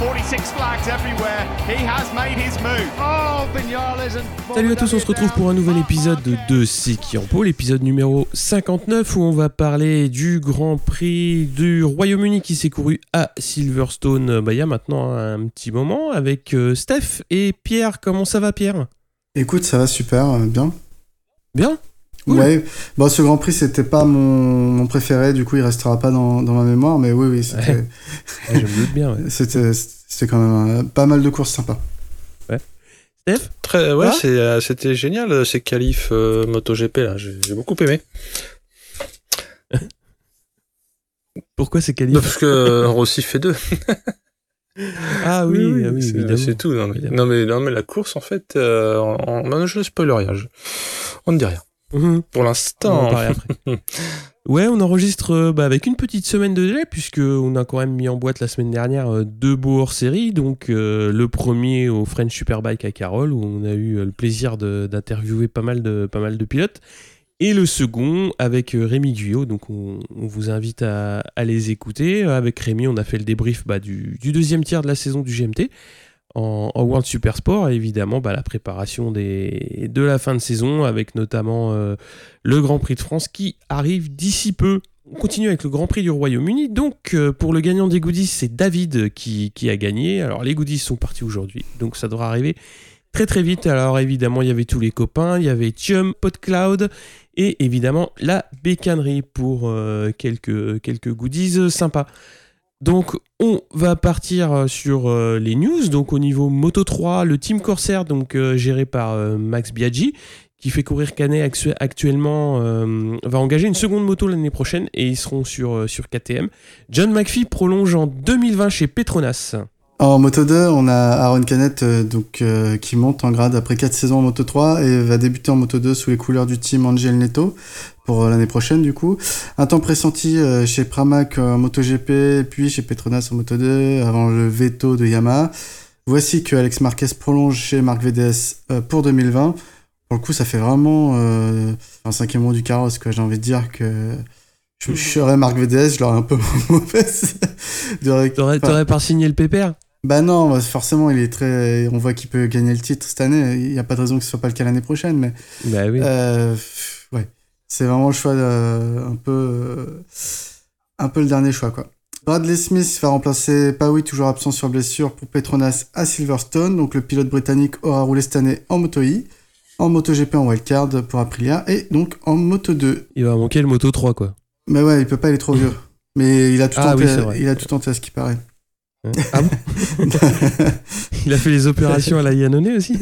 46 flags everywhere. He has made his move. Oh, Salut à tous, on se retrouve pour un nouvel épisode de C'est qui en pot, l'épisode numéro 59 où on va parler du Grand Prix du Royaume-Uni qui s'est couru à Silverstone bah, il y a maintenant un petit moment avec euh, Steph et Pierre. Comment ça va Pierre? Écoute, ça va super, euh, bien. Bien? Cool. Ouais, bon, ce Grand Prix, c'était pas mon, mon préféré, du coup, il restera pas dans, dans ma mémoire, mais oui, oui, c'était, Ouais, Je doute bien. ouais. c'était, c'était quand même pas mal de courses sympas. Steph? Très, ouais, Ah c'est, euh, c'était génial euh, ces qualifs euh, MotoGP là. J'ai, j'ai beaucoup aimé. Pourquoi c'est quali Non, parce que Rossi fait deux. Ah oui, ah oui, c'est, tout. Non mais, Évidemment. non mais, non, mais la course en fait, euh, en- non, je ne spoil rien. je- on ne dit rien. Mhm. Pour l'instant. Ouais, on enregistre euh, bah, avec une petite semaine de délai, puisque on a quand même mis en boîte la semaine dernière euh, deux beaux hors-série. Donc, euh, le premier au French Superbike à Carole, où on a eu le plaisir d'interviewer pas, mal de- pas mal de pilotes. Et le second avec Rémi Guyot. Donc, on, on vous invite à, à les écouter. Avec Rémi, on a fait le débrief bah, du, du deuxième tiers de la saison du GMT. En, World Super Sport, et évidemment bah, la préparation des, de la fin de saison, avec notamment euh, le Grand Prix de France qui arrive d'ici peu. On continue avec le Grand Prix du Royaume-Uni. Donc, euh, pour le gagnant des goodies, c'est David qui, qui a gagné. Alors, les goodies sont partis aujourd'hui, donc ça devra arriver très très vite. Alors, évidemment, il y avait tous les copains, il y avait Chum, PodCloud et évidemment la bécannerie pour euh, quelques, quelques goodies sympas. Donc, on va partir euh, sur euh, les news. Donc, au niveau Moto 3, le Team Corsair, donc euh, géré par Max Biaggi, qui fait courir Canet actu- actuellement, va engager une seconde moto l'année prochaine et ils seront sur, sur KTM. John McPhee prolonge en 2020 chez Petronas. En Moto 2, on a Aaron Canet donc, qui monte en grade après 4 saisons en Moto 3 et va débuter en Moto 2 sous les couleurs du team Angel Neto pour euh, l'année prochaine du coup. Un temps pressenti euh, chez Pramac en MotoGP, puis chez Petronas en Moto 2 avant le veto de Yamaha. Voici que Alex Marquez prolonge chez Marc VDS euh, pour 2020. Pour le coup, ça fait vraiment euh, un cinquième rang du carrosse, quoi. J'ai envie de dire que je, je serais Marc VDS, je l'aurais un peu mauvaise. T'aurais enfin, pas signé le pépère bah non, bah forcément, il est très. On voit qu'il peut gagner le titre cette année. Il n'y a pas de raison que ce soit pas le cas l'année prochaine, mais Bah oui. euh, ouais, c'est vraiment le choix un peu, euh, un peu le dernier choix quoi. Bradley Smith va remplacer Pawi, toujours absent sur blessure pour Petronas à Silverstone. Donc le pilote britannique aura roulé cette année en Moto I, en MotoGP en wildcard pour Aprilia et donc en Moto 2. Il va manquer le Moto 3, quoi. Mais ouais, il peut pas, il est trop vieux. Mais il a tout Ah tenté. oui, il a tout tenté à ce qui paraît. Hein ah bon Il a fait les opérations à la Yannone aussi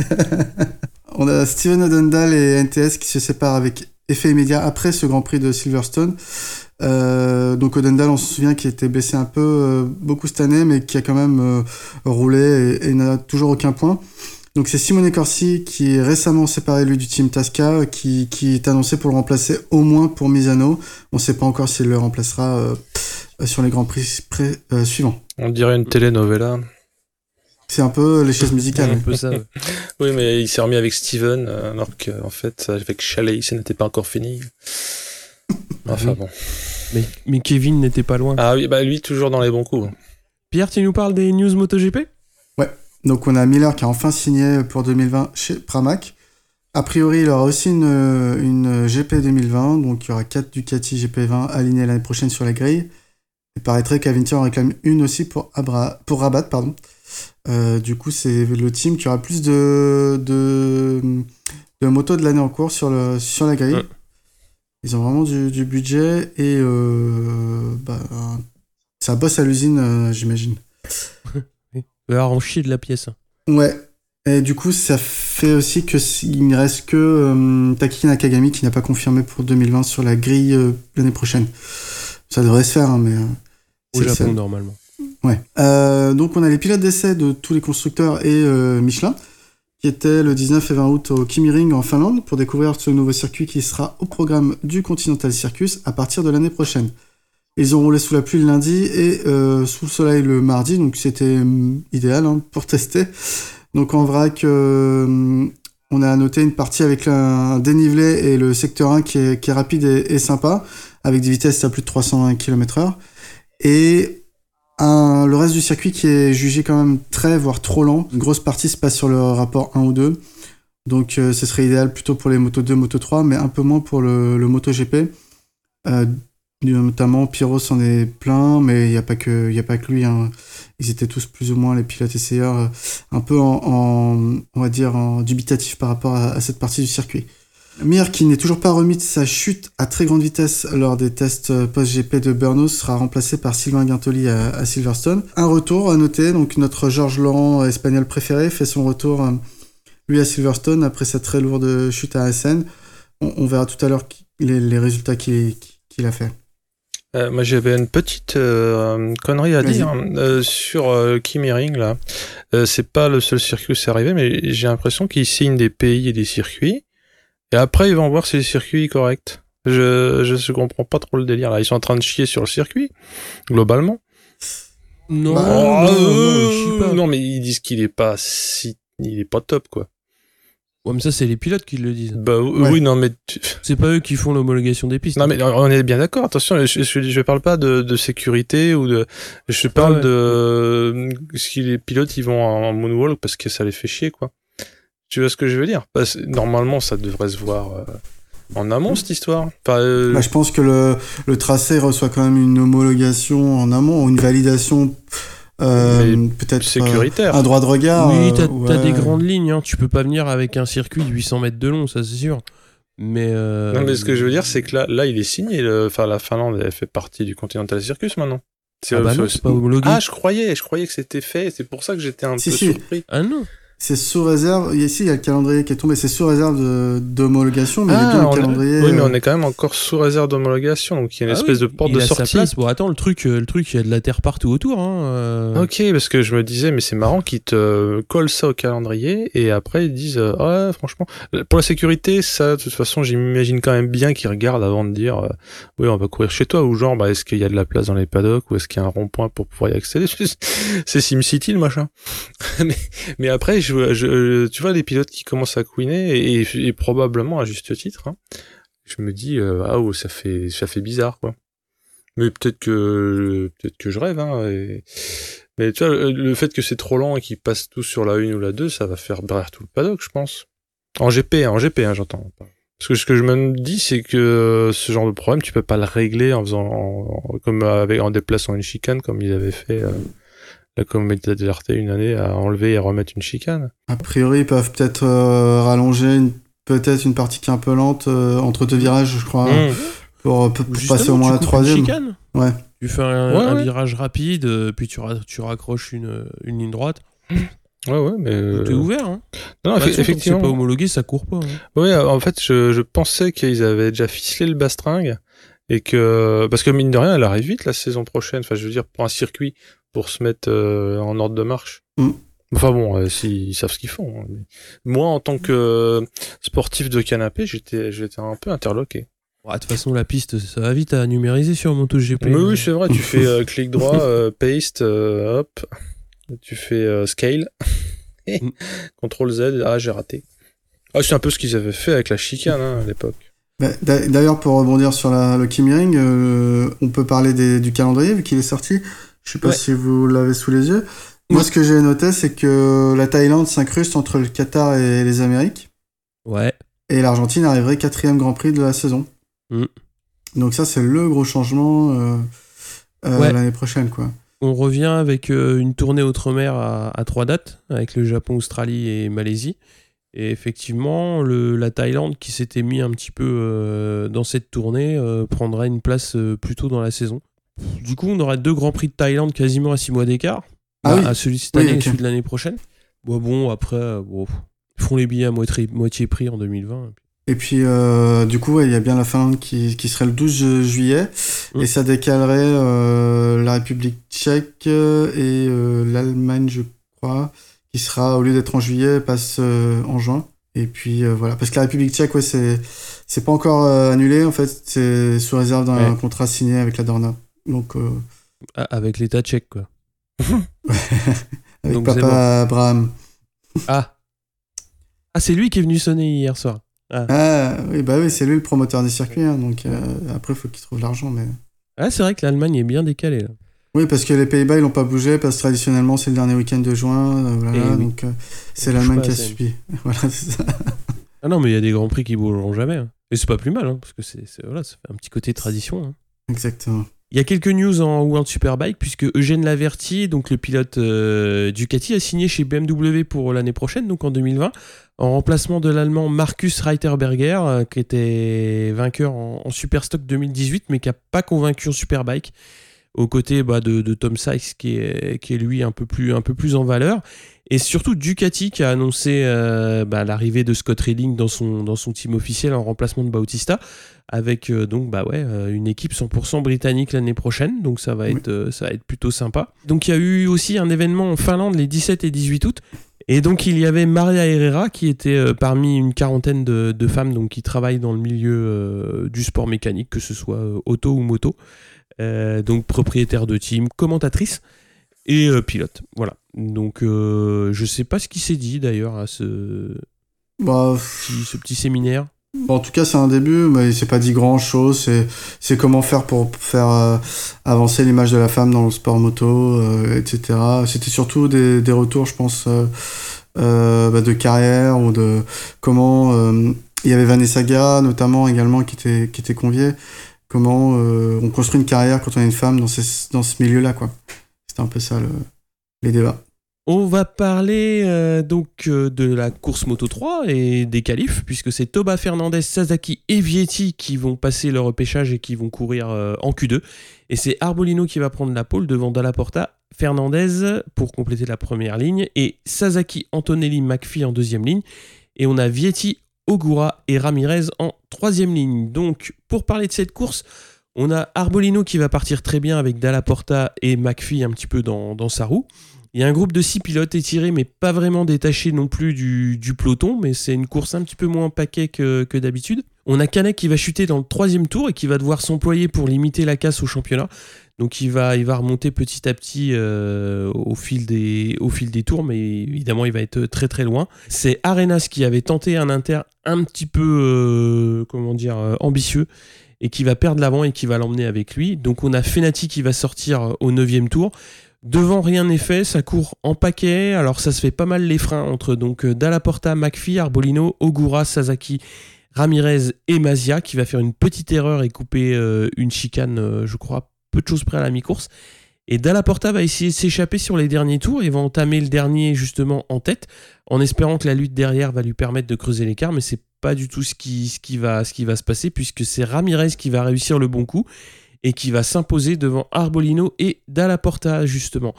On a Steven Odendal et NTS qui se séparent avec effet immédiat après ce Grand Prix de Silverstone. Euh, donc Odendal, on se souvient qu'il était blessé un peu euh, beaucoup cette année, mais qui a quand même euh, roulé et, n'a toujours aucun point. Donc c'est Simone Corsi qui est récemment séparé lui du team Tasca, qui, qui est annoncé pour le remplacer au moins pour Misano. On ne sait pas encore s'il le remplacera sur les Grands Prix suivants. On dirait une telenovela. C'est un peu les chaises musicales. un oui. peu ça. ouais. Oui, mais il s'est remis avec Steven, euh, alors qu'en fait, avec Chalet, ça n'était pas encore fini. Enfin bon. Mais, mais Kevin n'était pas loin. Ah oui, bah lui, toujours dans les bons coups. Pierre, tu nous parles des news MotoGP? Donc on a Miller qui a enfin signé pour 2020 chez Pramac. A priori, il aura aussi une, une GP 2020, donc il y aura 4 Ducati GP20 alignés l'année prochaine sur la grille. Il paraîtrait qu'Avinti en réclame une aussi pour, Abra, pour Rabat. Pardon. Euh, du coup, c'est le team qui aura plus de, de, de motos de l'année en cours sur, le, sur la grille. Ouais. Ils ont vraiment du, du budget et euh, bah, ça bosse à l'usine, euh, j'imagine. Avoir en chier de la pièce. Ouais. Et du coup, ça fait aussi que s- il ne reste que Taki Nakagami qui n'a pas confirmé pour 2020 sur la grille l'année prochaine. Ça devrait se faire, hein, mais. euh, Au Japon, normalement. Ouais. Euh, donc on a les pilotes d'essai de tous les constructeurs et euh, Michelin. qui était le 19 et 20 août au Kimi en Finlande pour découvrir ce nouveau circuit qui sera au programme du Continental Circus à partir de l'année prochaine. Ils ont roulé sous la pluie le lundi et euh, sous le soleil le mardi, donc c'était hum, idéal hein, pour tester. Donc en vrac, on a noté une partie avec un dénivelé et le secteur 1 qui est, rapide et, sympa, avec des vitesses à plus de 320 km/h. Et le reste du circuit qui est jugé quand même très, voire trop lent. Une grosse partie se passe sur le rapport 1 ou 2. Donc euh, ce serait idéal plutôt pour les Moto 2, Moto 3, mais un peu moins pour le, Moto GP. Euh, notamment Pyro s'en est plein, mais il n'y a pas que, il a pas que lui. Hein. Ils étaient tous plus ou moins les pilotes essayeurs, euh, un peu en, on va dire, en dubitatif par rapport à, cette partie du circuit. Mir, qui n'est toujours pas remis de sa chute à très grande vitesse lors des tests euh, post-GP de Burnos, sera remplacé par Sylvain Guintoli à, Silverstone. Un retour à noter, donc notre Georges Laurent espagnol préféré fait son retour, euh, lui, à Silverstone après sa très lourde chute à Assen. On, verra tout à l'heure les, résultats qu'il a fait. Euh, moi, j'avais une petite euh, connerie à dire euh, sur euh, Kimi Ring là. c'est pas le seul circuit où c'est arrivé, mais j'ai l'impression qu'ils signent des pays et des circuits, et après ils vont voir si le circuit est correct. Je je comprends pas trop le délire là. Ils sont en train de chier sur le circuit globalement. Non, bah, non, non, non, mais ils disent qu'il est pas si, il est pas top quoi. Ouais, mais ça, c'est les pilotes qui le disent. Bah oui, non, mais. C'est pas eux qui font l'homologation des pistes. Non, mais on est bien d'accord. Attention, je, je, parle pas de, de, sécurité ou de. Je parle de. Si les pilotes, ils vont en moonwalk parce que ça les fait chier, quoi. Tu vois ce que je veux dire? Parce, Normalement, ça devrait se voir. Euh, en amont cette histoire euh, bah, Je pense que le, le tracé reçoit quand même une homologation en amont, ou une validation euh, peut-être sécuritaire. un droit de regard. Oui, t'as as des grandes lignes. Hein. Tu peux pas venir avec un circuit de 800 mètres de long, ça c'est sûr. Mais euh... non, mais ce que je veux dire, c'est que là, là, il est signé. Enfin, la Finlande, elle fait partie du Continental Circus maintenant. Ah, bah non, pas homologué. Ah, je croyais, je croyais que c'était fait. C'est pour ça que j'étais un peu surpris. Ah non. C'est sous réserve. Ici, il y a le calendrier qui est tombé. C'est sous réserve d'homologation, mais ah, le calendrier. Oui, mais on euh, est quand même encore sous réserve d'homologation, donc il y a une ah espèce de porte de sortie. Sa place. Bon, attends, le truc, euh, le truc, il y a de la terre partout autour. Hein, euh. Ok, parce que je me disais, mais c'est marrant qu'ils te collent ça au calendrier et après ils disent, ouais, franchement, pour la sécurité, ça, de toute façon, j'imagine quand même bien qu'ils regardent avant de dire, oui, on va courir chez toi ou genre, bah, est-ce qu'il y a de la place dans les paddocks ou est-ce qu'il y a un rond-point pour pouvoir y accéder? C'est SimCity le machin. mais, mais après, je tu vois les pilotes qui commencent à couiner et, probablement à juste titre. Hein, je me dis euh, ah oh, ça fait ça fait bizarre quoi. Mais peut-être que peut-être que je rêve. Hein, Mais tu vois le, fait que c'est trop lent et qu'ils passent tous sur la 1 ou la 2, ça va faire derrière tout le paddock, je pense. En GP, hein, en GP, j'entends. Parce que ce que je me dis, c'est que ce genre de problème, tu peux pas le régler en faisant comme en déplaçant une chicane comme ils avaient fait. Euh, la communauté de une année à enlever et remettre une chicane. A priori, ils peuvent peut-être euh, rallonger peut-être une partie qui est un peu lente euh, entre deux virages, je crois, mmh. pour, passer au moins la troisième. Chicane ouais. Tu fais un, virage rapide, euh, puis tu, tu raccroches une, une, ligne droite. Ouais, ouais, mais. T'es ouvert, hein Non, bah, effectivement. C'est pas homologué, ça court pas. Hein. Ouais, en fait, je, je pensais qu'ils avaient déjà ficelé le bastringue et que parce que mine de rien elle arrive vite la saison prochaine enfin je veux dire pour un circuit pour se mettre euh, en ordre de marche. Mm. Enfin bon, euh, ils savent ce qu'ils font. Hein. Moi, en tant que sportif de canapé, j'étais, j'étais un peu interloqué. De toute façon, la piste, ça va vite à numériser sur MotoGP. Mais oui, c'est vrai. Tu fais euh, clic droit, paste, hop, tu fais scale, mm. contrôle Z. Ah, j'ai raté. Ah, c'est un peu ce qu'ils avaient fait avec la chicane hein, à l'époque. Bah, d'ailleurs, pour rebondir sur la, le Kimi Ring, on peut parler des, du calendrier vu qu'il est sorti. Je sais pas si vous l'avez sous les yeux. Moi, ce que j'ai noté, c'est que la Thaïlande s'incruste entre le Qatar et les Amériques. Ouais. Et l'Argentine arriverait quatrième Grand Prix de la saison. Mm. Donc ça, c'est le gros changement euh, euh, l'année prochaine, quoi. On revient avec euh, une tournée outre-mer à, trois dates, avec le Japon, Australie et Malaisie. Et effectivement, le, la Thaïlande, qui s'était mis un petit peu dans cette tournée, prendra une place plutôt dans la saison. Du coup, on aura deux grands prix de Thaïlande quasiment à six mois d'écart. Ah bah, celui de cette année et celui de l'année prochaine. Bon, bon après, euh, ils font les billets à moitié, prix en 2020. Et puis, euh, du coup, il y a bien la Finlande qui, serait le 12 juillet. Mm. Et ça décalerait euh, la République tchèque et l'Allemagne, je crois, qui sera, au lieu d'être en juillet, passe euh, en juin. Et puis euh, voilà, parce que la République tchèque, ouais, c'est c'est pas encore euh, annulé en fait, c'est sous réserve d'un Ouais. contrat signé avec la Dorna. Donc euh, Ah, Avec l'État tchèque, quoi. avec Donc, papa bon. Abraham. Ah Ah, c'est lui qui est venu sonner hier soir. Ah oui, bah oui, c'est lui le promoteur des circuits, hein, donc euh, après faut qu'il trouve l'argent, mais. Ah, c'est vrai que l'Allemagne est bien décalée, là. Oui, parce que les Pays-Bas, ils n'ont pas bougé, parce que traditionnellement, c'est le dernier week-end de juin, euh, voilà, oui. donc euh, c'est l'Allemagne qui a subi. voilà, ça. Ah non, mais il y a des grands prix qui bougeront jamais. hein. Et c'est pas plus mal, hein, parce que c'est, c'est- voilà, ça fait un petit côté tradition. hein. Exactement. Il y a quelques news en World Superbike, puisque Eugène Laverty, donc le pilote euh, Ducati, a signé chez BMW pour l'année prochaine, donc en 2020, en remplacement de l'Allemand Markus Reiterberger, euh, qui était vainqueur en, Superstock 2018, mais qui n'a pas convaincu en Superbike, aux côtés bah, de, Tom Sykes, qui est, lui un peu, plus, un peu plus en valeur. Et surtout Ducati qui a annoncé euh, bah, l'arrivée de Scott Redding dans son, dans son team officiel en remplacement de Bautista avec euh, donc bah ouais euh, une équipe 100% britannique l'année prochaine. Donc ça va Oui. être euh, ça va être plutôt sympa. Donc il y a eu aussi un événement en Finlande les 17 et 18 août. Et donc il y avait Maria Herrera qui était parmi une quarantaine de, de femmes donc qui travaillent dans le milieu du sport mécanique que ce soit auto ou moto. Donc propriétaire de team commentatrice et pilote. Voilà. Donc je sais pas ce qui s'est dit d'ailleurs à ce Bah, ce petit séminaire Bon, en tout cas, c'est un début, mais il s'est pas dit grand chose. C'est, comment faire pour faire euh, avancer l'image de la femme dans le sport moto, euh, etc. C'était surtout des, des retours, je pense, euh, euh, bah, de carrière ou de comment. euh, il y avait Vanessa Guerra, notamment, également, qui était, qui était conviée. Comment on construit une carrière quand on est une femme dans, ces- dans ce milieu-là, quoi. C'était un peu ça, le, les débats. On va parler euh, donc euh, de la course Moto 3 et des qualifs, puisque c'est Toba Fernandez, Sasaki et Vietti qui vont passer leur repêchage et qui vont courir euh, en Q2. Et c'est Arbolino qui va prendre la pole devant Dalla Porta, Fernandez pour compléter la première ligne, et Sasaki, Antonelli, McPhee en deuxième ligne. Et on a Vietti, Ogura et Ramirez en troisième ligne. Donc pour parler de cette course, on a Arbolino qui va partir très bien avec Dalla Porta et McPhee un petit peu dans sa roue. Il y a un groupe de six pilotes étirés, mais pas vraiment détachés non plus du, peloton, mais c'est une course un petit peu moins paquet que, d'habitude. On a Canet qui va chuter dans le troisième tour et qui va devoir s'employer pour limiter la casse au championnat. Donc il va, il va remonter petit à petit euh, au, fil des, au fil des tours, mais évidemment il va être très très loin. C'est Arenas qui avait tenté un inter un petit peu, euh, comment dire, euh, ambitieux et qui va perdre l'avant et qui va l'emmener avec lui. Donc on a Fenati qui va sortir au neuvième tour. Devant, rien n'est fait, ça court en paquet. Alors, ça se fait pas mal les freins entre donc euh, Dalla Porta, McPhee, Arbolino, Ogura, Sasaki, Ramirez et Mazia, qui va faire une petite erreur et couper euh, une chicane, euh, je crois, peu de choses près à la mi-course. Et Dalla Porta va essayer de s'échapper sur les derniers tours et va entamer le dernier justement en tête, en espérant que la lutte derrière va lui permettre de creuser l'écart, mais c'est pas du tout ce qui va se passer, puisque c'est Ramirez qui va réussir le bon coup et qui va s'imposer devant Arbolino et Dalla Porta justement.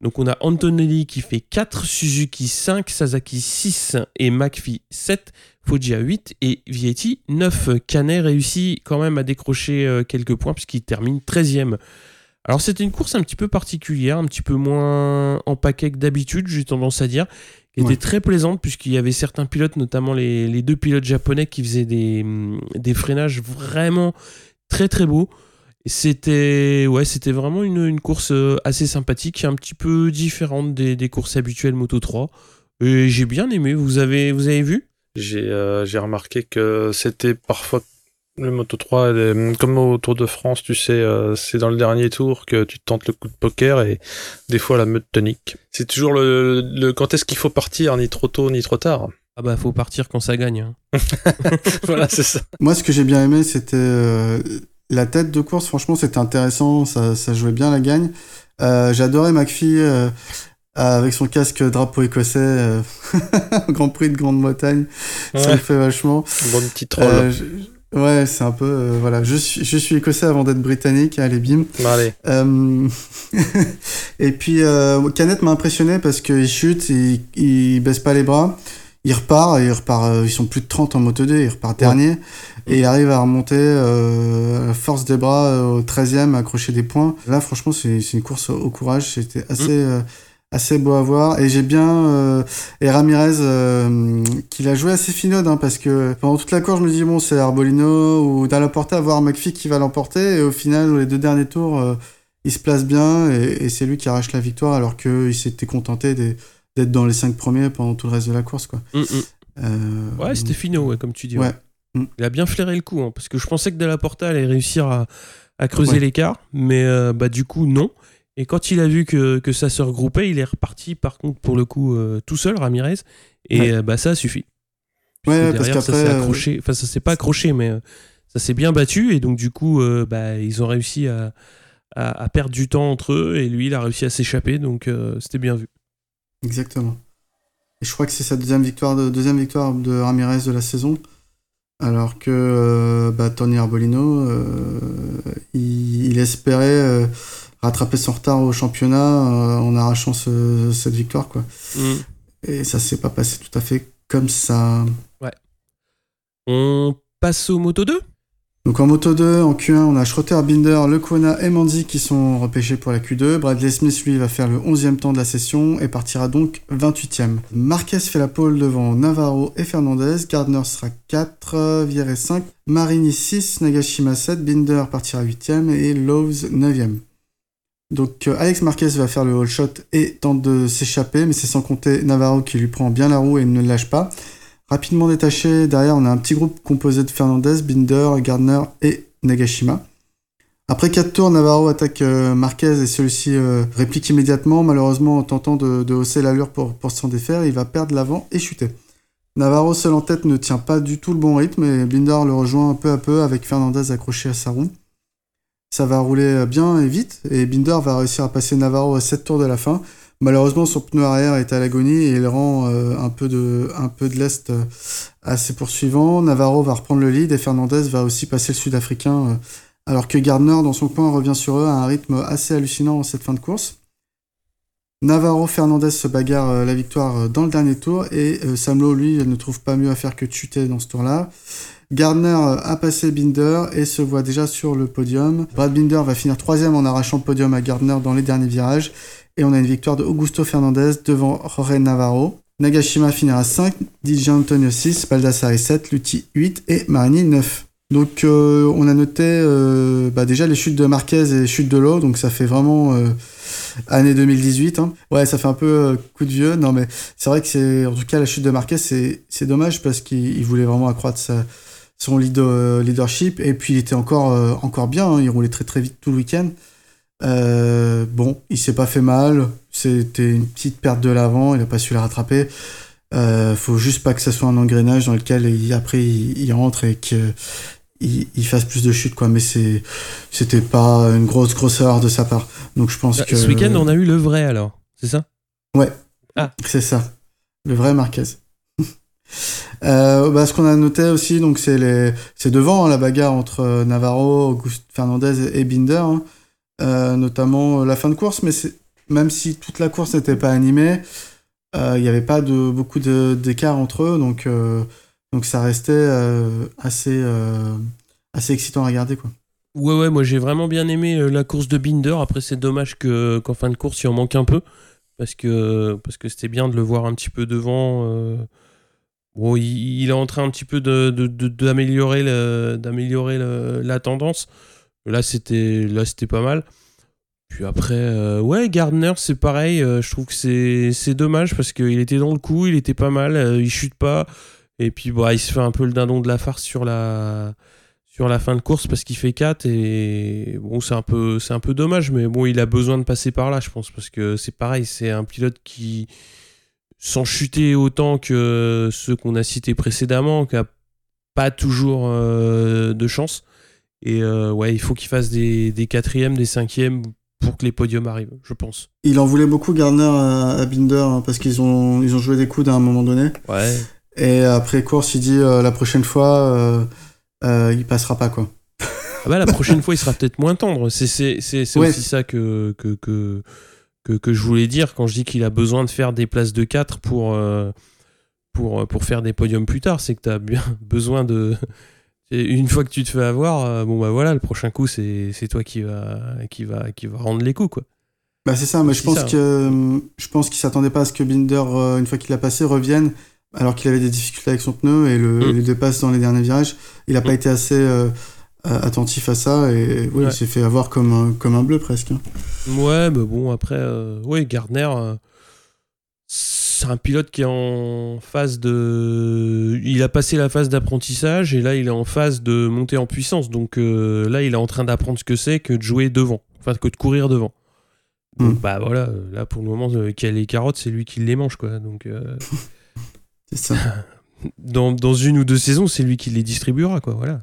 Donc on a Antonelli qui fait 4, Suzuki 5, Sasaki 6 et McPhee 7, Foggia 8 et Vietti 9. Canet réussit quand même à décrocher euh, quelques points puisqu'il termine 13e. Alors c'était une course un petit peu particulière, un petit peu moins en paquet que d'habitude, j'ai tendance à dire, qui était Ouais. très plaisante puisqu'il y avait certains pilotes, notamment les, les deux pilotes japonais qui faisaient des, hum, des freinages vraiment très très beaux. C'était ouais, c'était vraiment une, une course euh, assez sympathique, un petit peu différente des, des courses habituelles Moto 3. Et j'ai bien aimé. Vous avez, vous avez vu? J'ai euh, j'ai remarqué que c'était parfois le Moto 3, euh, comme au Tour de France, tu sais, euh, c'est dans le dernier tour que tu tentes le coup de poker et des fois la meute tonique. C'est toujours le, le quand est-ce qu'il faut partir, ni trop tôt ni trop tard? Ah bah faut partir quand ça gagne. hein. voilà, c'est ça. Moi, ce que j'ai bien aimé, c'était euh, la tête de course. Franchement, c'était intéressant. Ça, ça jouait bien la gagne. Euh, J'adorais McPhee euh, avec son casque drapeau écossais euh, au Grand Prix de Grande-Bretagne. Ça me fait vachement. Bon petit troll. Euh, je- ouais, c'est un peu. voilà, je suis, je suis écossais avant d'être britannique. Allez, bim. Allez. Et puis Canet m'a impressionné parce qu'il chute, il, il baisse pas les bras, il repart, il repart, ils sont plus de 30 en moto 2, il repart dernier, et il arrive à remonter euh, à la force des bras euh, au 13e, à accrocher des points. Là franchement c'est une course au, courage, c'était assez, euh, assez beau à voir. Et j'ai bien euh, et Ramirez euh, qui l'a joué assez finode hein, parce que pendant toute la course, je me dis bon, c'est Arbolino ou dans la portée à voir McPhee qui va l'emporter. Et au final, les deux derniers tours, euh, il se place bien et, et c'est lui qui arrache la victoire alors qu'il s'était contenté d'être dans les cinq premiers pendant tout le reste de la course. Quoi. Mm, mm. Euh, Ouais, c'était finot, ouais, comme tu dis. Ouais. ouais. Mm. Il a bien flairé le coup, hein, parce que je pensais que De La Porta allait réussir à, à creuser Ouais. l'écart, mais euh, bah, du coup, non. Et quand il a vu que, que ça se regroupait, il est reparti, par contre, pour le coup, euh, tout seul, Ramirez. Et Ouais. euh, bah, ça Puisque parce derrière, ça s'est accroché. Enfin, ça s'est pas accroché, mais ça s'est bien battu. Et donc, du coup, bah, ils ont réussi à, à, à perdre du temps entre eux. Et lui, il a réussi à s'échapper. Donc, c'était bien vu. Exactement. Et je crois que c'est sa deuxième victoire de, deuxième victoire de Ramirez de la saison. Alors que euh, bah, Tony Arbolino, euh, il, il espérait euh, rattraper son retard au championnat en arrachant ce- cette victoire. Quoi. Mm. Et ça s'est pas passé tout à fait comme ça. On passe au Moto 2 Donc en moto 2, en Q1, on a Schroeter, Binder, Lecuona et Manzi qui sont repêchés pour la Q2. Bradley Smith, lui, va faire le 11e temps de la session et partira donc 28e. Marquez fait la pole devant Navarro et Fernandez. Gardner sera 4, Vierre 5, Marini 6, Nagashima 7, Binder partira 8e et Lowe's 9e. Donc euh, Alex Marquez va faire le all shot et tente de s'échapper, mais c'est sans compter Navarro qui lui prend bien la roue et ne le lâche pas. Rapidement détaché, derrière on a un petit groupe composé de Fernandez, Binder, Gardner et Nagashima. Après 4 tours, Navarro attaque euh, Marquez et celui-ci euh, réplique immédiatement, malheureusement en tentant de, hausser l'allure pour, pour s'en défaire, il va perdre l'avant et chuter. Navarro seul en tête ne tient pas du tout le bon rythme et Binder le rejoint peu à peu avec Fernandez accroché à sa roue. Ça va rouler bien et vite et Binder va réussir à passer Navarro à 7 tours de la fin. Malheureusement, son pneu arrière est à l'agonie et il rend euh, un peu de, un peu de lest euh, à ses poursuivants. Navarro va reprendre le lead et Fernandez va aussi passer le Sud-Africain, euh, alors que Gardner, dans son coin, revient sur eux à un rythme assez hallucinant en cette fin de course. Navarro-Fernandez se bagarre la victoire dans le dernier tour et Samlo, lui, ne trouve pas mieux à faire que de chuter dans ce tour-là. Gardner a passé Binder et se voit déjà sur le podium. Brad Binder va finir troisième en arrachant le podium à Gardner dans les derniers virages. Et on a une victoire de Augusto Fernandez devant Jorge Navarro. Nagashima finira 5, DJ Antonio 6, Baldassare 7, Lutti 8 et Marini 9. Donc euh, on a noté euh, bah, déjà les chutes de Marquez et les chutes de l'eau, donc ça fait vraiment euh, année 2018. hein. Ouais, ça fait un peu coup de vieux. Non mais c'est vrai que c'est en tout cas la chute de Marquez c'est dommage parce qu'il il voulait vraiment accroître son lead- leadership et puis il était encore encore bien. hein. il roulait très très vite tout le week-end. Euh, bon, il s'est pas fait mal. C'était une petite perte de l'avant. Il a pas su la rattraper. Euh, faut juste pas que ça soit un engrenage dans lequel il- après il, il rentre et qu'il il fasse plus de chutes quoi. Mais c'est c'était pas une grosse grosse erreur de sa part. Donc je pense Bah, que Ce week-end, on a eu le vrai alors, c'est ça? C'est ça, le vrai Marquez. Euh, bah, ce qu'on a noté aussi, donc c'est les, c'est devant hein, la bagarre entre Navarro, Auguste Fernandez et Binder, hein. Euh, notamment euh, la fin de course, mais même si toute la course n'était pas animée, euh, il n'y avait pas de beaucoup d'écart entre eux, donc euh, ça restait euh, assez euh, excitant à regarder quoi. Ouais, ouais, moi j'ai vraiment bien aimé euh, la course de Binder. Après, c'est dommage que, qu'en fin de course, il en manque un peu. Parce que, parce que c'était bien de le voir un petit peu devant. euh. Il, est en train un petit peu d'améliorer, la tendance. Là, c'était, là, c'était pas mal. Puis après, euh, ouais, Gardner, c'est pareil. euh, je trouve que c'est, dommage parce qu'il était dans le coup, il était pas mal, euh, il chute pas. Et puis, bah, il se fait un peu le dindon de la farce sur la, sur la fin de course parce qu'il fait 4 et bon c'est un peu c'est un peu dommage mais bon il a besoin de passer par là je pense parce que c'est pareil c'est un pilote qui sans chuter autant que ceux qu'on a cités précédemment qui a pas toujours de chance et euh, ouais il faut qu'il fasse des, des quatrièmes des cinquièmes pour que les podiums arrivent je pense Il en voulait beaucoup Gardner à, à Binder hein, parce qu'ils ont ils ont joué des coudes à un moment donné. ouais Et après course, il dit euh, la prochaine fois, euh, euh, il passera pas quoi. Ah bah, la prochaine fois, il sera peut-être moins tendre. C'est c'est- c'est- c'est Ouais. aussi ça que, que, que, que, que je voulais dire quand je dis qu'il a besoin de faire des places de 4 pour, pour, pour faire des podiums plus tard. C'est que tu as bien besoin de. Une fois que tu te fais avoir, euh, bon bah voilà, le prochain coup, c'est c'est toi qui va, qui, va, qui va rendre les coups. Quoi. Bah c'est ça, mais je pense ça. que euh, je pense qu'il s'attendait pas à ce que Binder, euh, une fois qu'il a passé, revienne alors qu'il avait des difficultés avec son pneu et le, Mm. les dépasse dans les derniers virages. Il a pas Mm. été assez euh, attentif à ça et oui, Ouais. il s'est fait avoir comme un, comme un bleu presque. Ouais, mais bon, après, euh, ouais, Gardner, euh, c'est un pilote qui est en phase de. Il a passé la phase d'apprentissage et là, il est en phase de monter en puissance. Donc euh, là, il est en train d'apprendre ce que c'est que de jouer devant, enfin, que de courir devant. Donc, Mm. bah voilà, là, pour le moment, euh, qui a les carottes, c'est lui qui les mange, quoi. Donc, euh, C'est ça. dans, dans une ou deux saisons, c'est lui qui les distribuera, quoi. Voilà.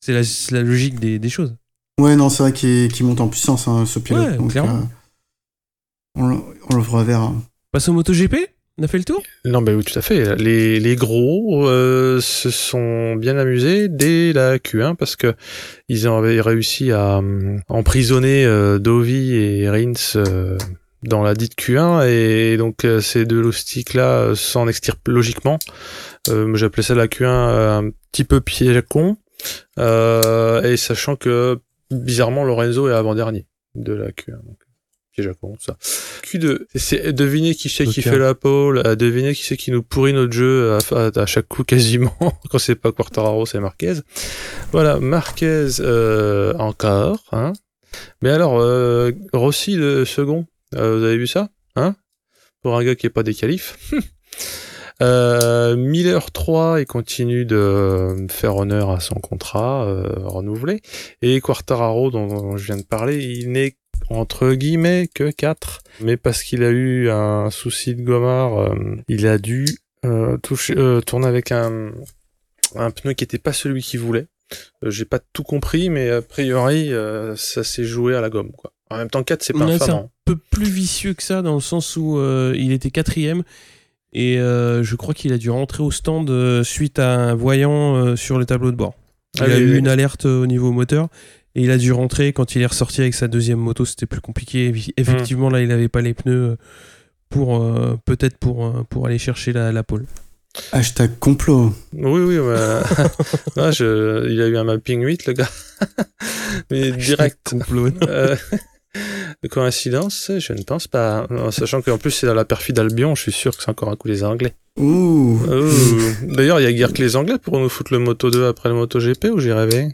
C'est la, logique des, des choses. Ouais, non, c'est vrai qu'il monte en puissance, hein, ce pilote. Ouais, donc, clairement. on, le- on le reverra. Passe au MotoGP? On a fait le tour? Non, bah oui, tout à fait. Les, les gros euh, se sont bien amusés dès la Q1 parce que ils avaient réussi à euh, emprisonner euh, Dovi et Rins euh, dans la dite Q1 et donc ces deux loustiques là s'en extirpent logiquement. J'appelais ça la Q1 euh, un petit peu piège à con et sachant que bizarrement Lorenzo est avant-dernier de la Q1. Donc, piège à con, ça. Q2, c'est deviner qui c'est qui fait la pole, à deviner qui c'est qui nous pourrit notre jeu à, à- à chaque coup quasiment. Quand c'est pas Quartararo, c'est Marquez. Voilà, Marquez euh, encore. Hein. Mais alors, euh, Rossi le second, euh, vous avez vu ça hein? Pour un gars qui est pas des qualifs. Euh, Miller 3, il continue de faire honneur à son contrat euh, renouvelé. Et Quartararo, dont, dont je viens de parler, il n'est entre guillemets que 4. Mais parce qu'il a eu un souci de gommard, euh, il a dû euh, toucher, euh, tourner avec un, un pneu qui était pas celui qu'il voulait. J'ai pas tout compris, mais a priori, ça s'est joué à la gomme. Quoi. En même temps, 4, c'est pas c'est un peu plus vicieux que ça dans le sens où il était quatrième et je crois qu'il a dû rentrer au stand suite à un voyant sur le tableau de bord. Il Ah a oui, eu oui. une alerte au niveau moteur et il a dû rentrer quand il est ressorti avec sa deuxième moto. C'était plus compliqué. Hmm. Eff- Effectivement, là, il n'avait pas les pneus euh, pour euh, peut-être pour euh, pour aller chercher la, la pole. Hashtag complot. Oui, oui, bah, ah, je, il a eu un mapping 8, le gars. Mais direct. Complot. Euh, coïncidence, je ne pense pas. En Sachant qu'en plus, c'est dans la perfide Albion, je suis sûr que c'est encore un coup les Anglais. Ouh. D'ailleurs, il y a guère que les Anglais pour nous foutre le Moto 2 après le Moto GP ou j'ai rêvé?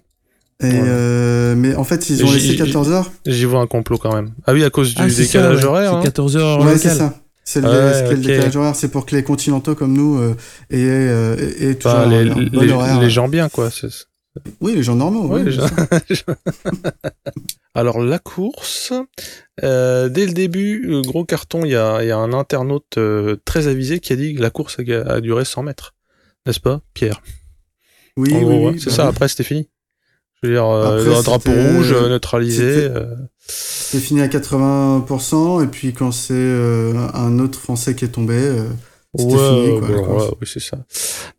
Et Ouais. euh, mais en fait, ils ont laissé j'ai- 14 heures. J'y vois un complot quand même. Ah oui, à cause du Ah, c'est ça, décalage ouais. horaire. hein. C'est 14 heures Ouais, c'est ça. C'est le, Ouais, c'est le ok. décalage horaire, c'est pour que les continentaux comme nous euh, aient, euh, aient- toujours les, un, un les- bon horaire. les gens bien, quoi. c'est- Oui, les gens normaux. Ouais, oui, les bien gens- sûr. Alors la course, euh, dès le début, gros carton, il y a, il y a un internaute euh, très avisé qui a dit que la course a, a duré 100 mètres. N'est-ce pas, Pierre? Oui, oui, oui, c'est bah ça, oui. après c'était fini. Je veux dire, euh, Après, un drapeau c'était- rouge euh, neutralisé. c'était- euh, C'est fini à 80%, et puis quand c'est euh, un autre Français qui est tombé, euh, c'était ouais, fini. Quoi, course. ouais, oui, c'est ça.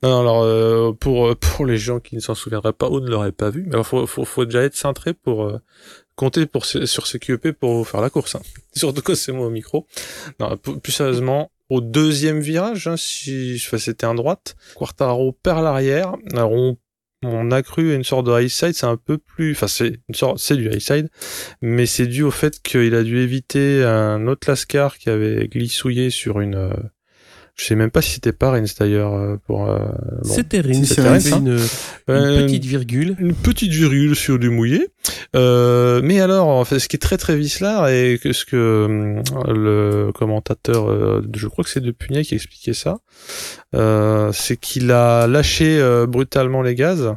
Non, non, alors euh, pour pour les gens qui ne s'en souviendraient pas ou ne l'auraient pas vu, mais faut faut faut déjà être cintré pour euh, compter pour sur ce QEP pour faire la course. hein. Surtout quand c'est moi au micro. Non, plus sérieusement, au deuxième virage, hein, si enfin, c'était un droite, Quartaro perd l'arrière. Alors on on a cru une sorte de high side, c'est un peu plus, enfin c'est une sorte, c'est du high side, mais c'est dû au fait qu'il a dû éviter un autre Lascar qui avait glissouillé sur une, euh, je sais même pas si c'était pas Rins d'ailleurs euh, pour. euh, bon. C'était c'est C'était Rins, une, une Euh, petite virgule. une petite virgule sur du mouillé. Euh, mais alors, en fait, ce qui est très très vicelard et que ce que hum, le commentateur, euh, je crois que c'est de Pugnet qui expliquait ça, euh, c'est qu'il a lâché euh, brutalement les gaz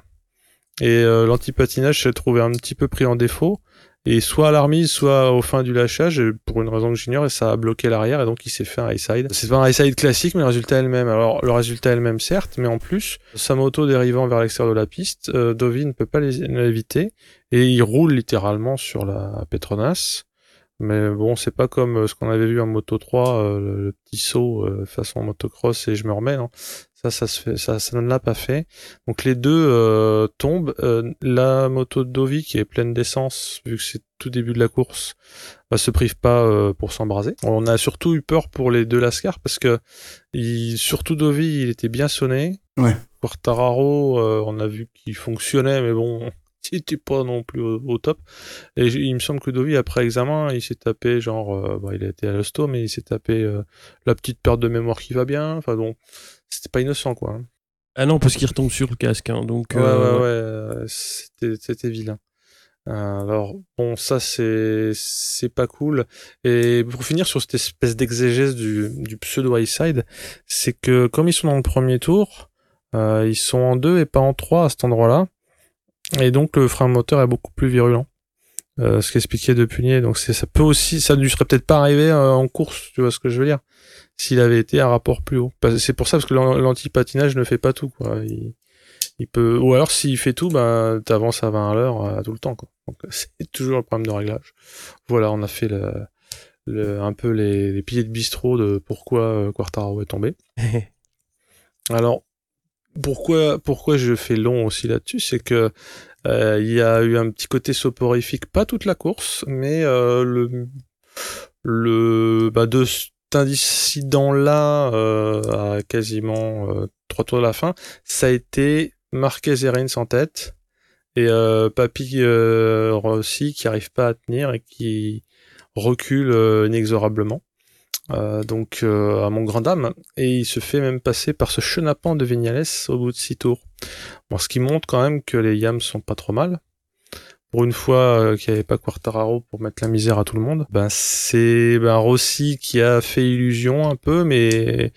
et euh, l'antipatinage s'est trouvé un petit peu pris en défaut. Et soit à la remise, soit au fin du lâchage, pour une raison que j'ignore, et ça a bloqué l'arrière, et donc il s'est fait un high side. C'est pas un high side classique, mais le résultat est le même. Alors, le résultat est le même, certes, mais en plus, sa moto dérivant vers l'extérieur de la piste, euh, Dovi ne peut pas l'é- l'éviter, et il roule littéralement sur la Petronas. Mais bon, c'est pas comme euh, ce qu'on avait vu en Moto 3, euh, le, petit saut euh, façon motocross et je me remets, non ça, ça se fait, ça, ça ne l'a pas fait. Donc les deux euh, tombent. Euh, la moto de Dovi qui est pleine d'essence, vu que c'est tout début de la course, bah, se prive pas euh, pour s'embraser. On a surtout eu peur pour les deux Lascar parce que il, surtout Dovi, il était bien sonné. Ouais. Quartararo, euh, on a vu qu'il fonctionnait, mais bon, il était pas non plus au, top. Et il me semble que Dovi, après examen, il s'est tapé, genre, euh, bah, il a été à l'hosto, mais il s'est tapé euh, la petite perte de mémoire qui va bien. Enfin, donc, c'était pas innocent, quoi. Hein. Ah non, parce qu'il retombe sur le casque, hein, donc. Ouais, ouais, ouais, c'était vilain. Alors bon, ça c'est c'est pas cool. Et pour finir sur cette espèce d'exégèse du, du pseudo side c'est que comme ils sont dans le premier tour, euh, ils sont en deux et pas en trois à cet endroit-là, et donc le frein moteur est beaucoup plus virulent. Euh, ce qu'expliquait De Punier. Donc ça peut aussi, ça ne serait peut-être pas arrivé euh, en course, tu vois ce que je veux dire, s'il avait été à rapport plus haut. C'est pour ça parce que l'anti-patinage ne fait pas tout quoi. Il, il peut, ou alors s'il fait tout, bah, t'avances à 20 à l'heure tout le temps, quoi. Donc, c'est toujours un problème de réglage. Voilà, on a fait le, le un peu les, les, piliers de bistrot de pourquoi euh, Quartaro est tombé. alors, pourquoi, pourquoi je fais long aussi là-dessus, c'est que euh, il y a eu un petit côté soporifique, pas toute la course, mais euh, le, le, bah, de incident-là euh, à quasiment euh, trois tours de la fin, ça a été Marquez et Reigns en tête et euh, Papy euh, Rossi qui arrive pas à tenir et qui recule euh, inexorablement. Euh, donc à mon grand dame et il se fait même passer par ce chenapan de Vignales au bout de six tours. Bon, ce qui montre quand même que les Yams sont pas trop mal. Pour une fois qu'il n'y avait pas Quartararo pour mettre la misère à tout le monde, ben c'est ben Rossi qui a fait illusion un peu, mais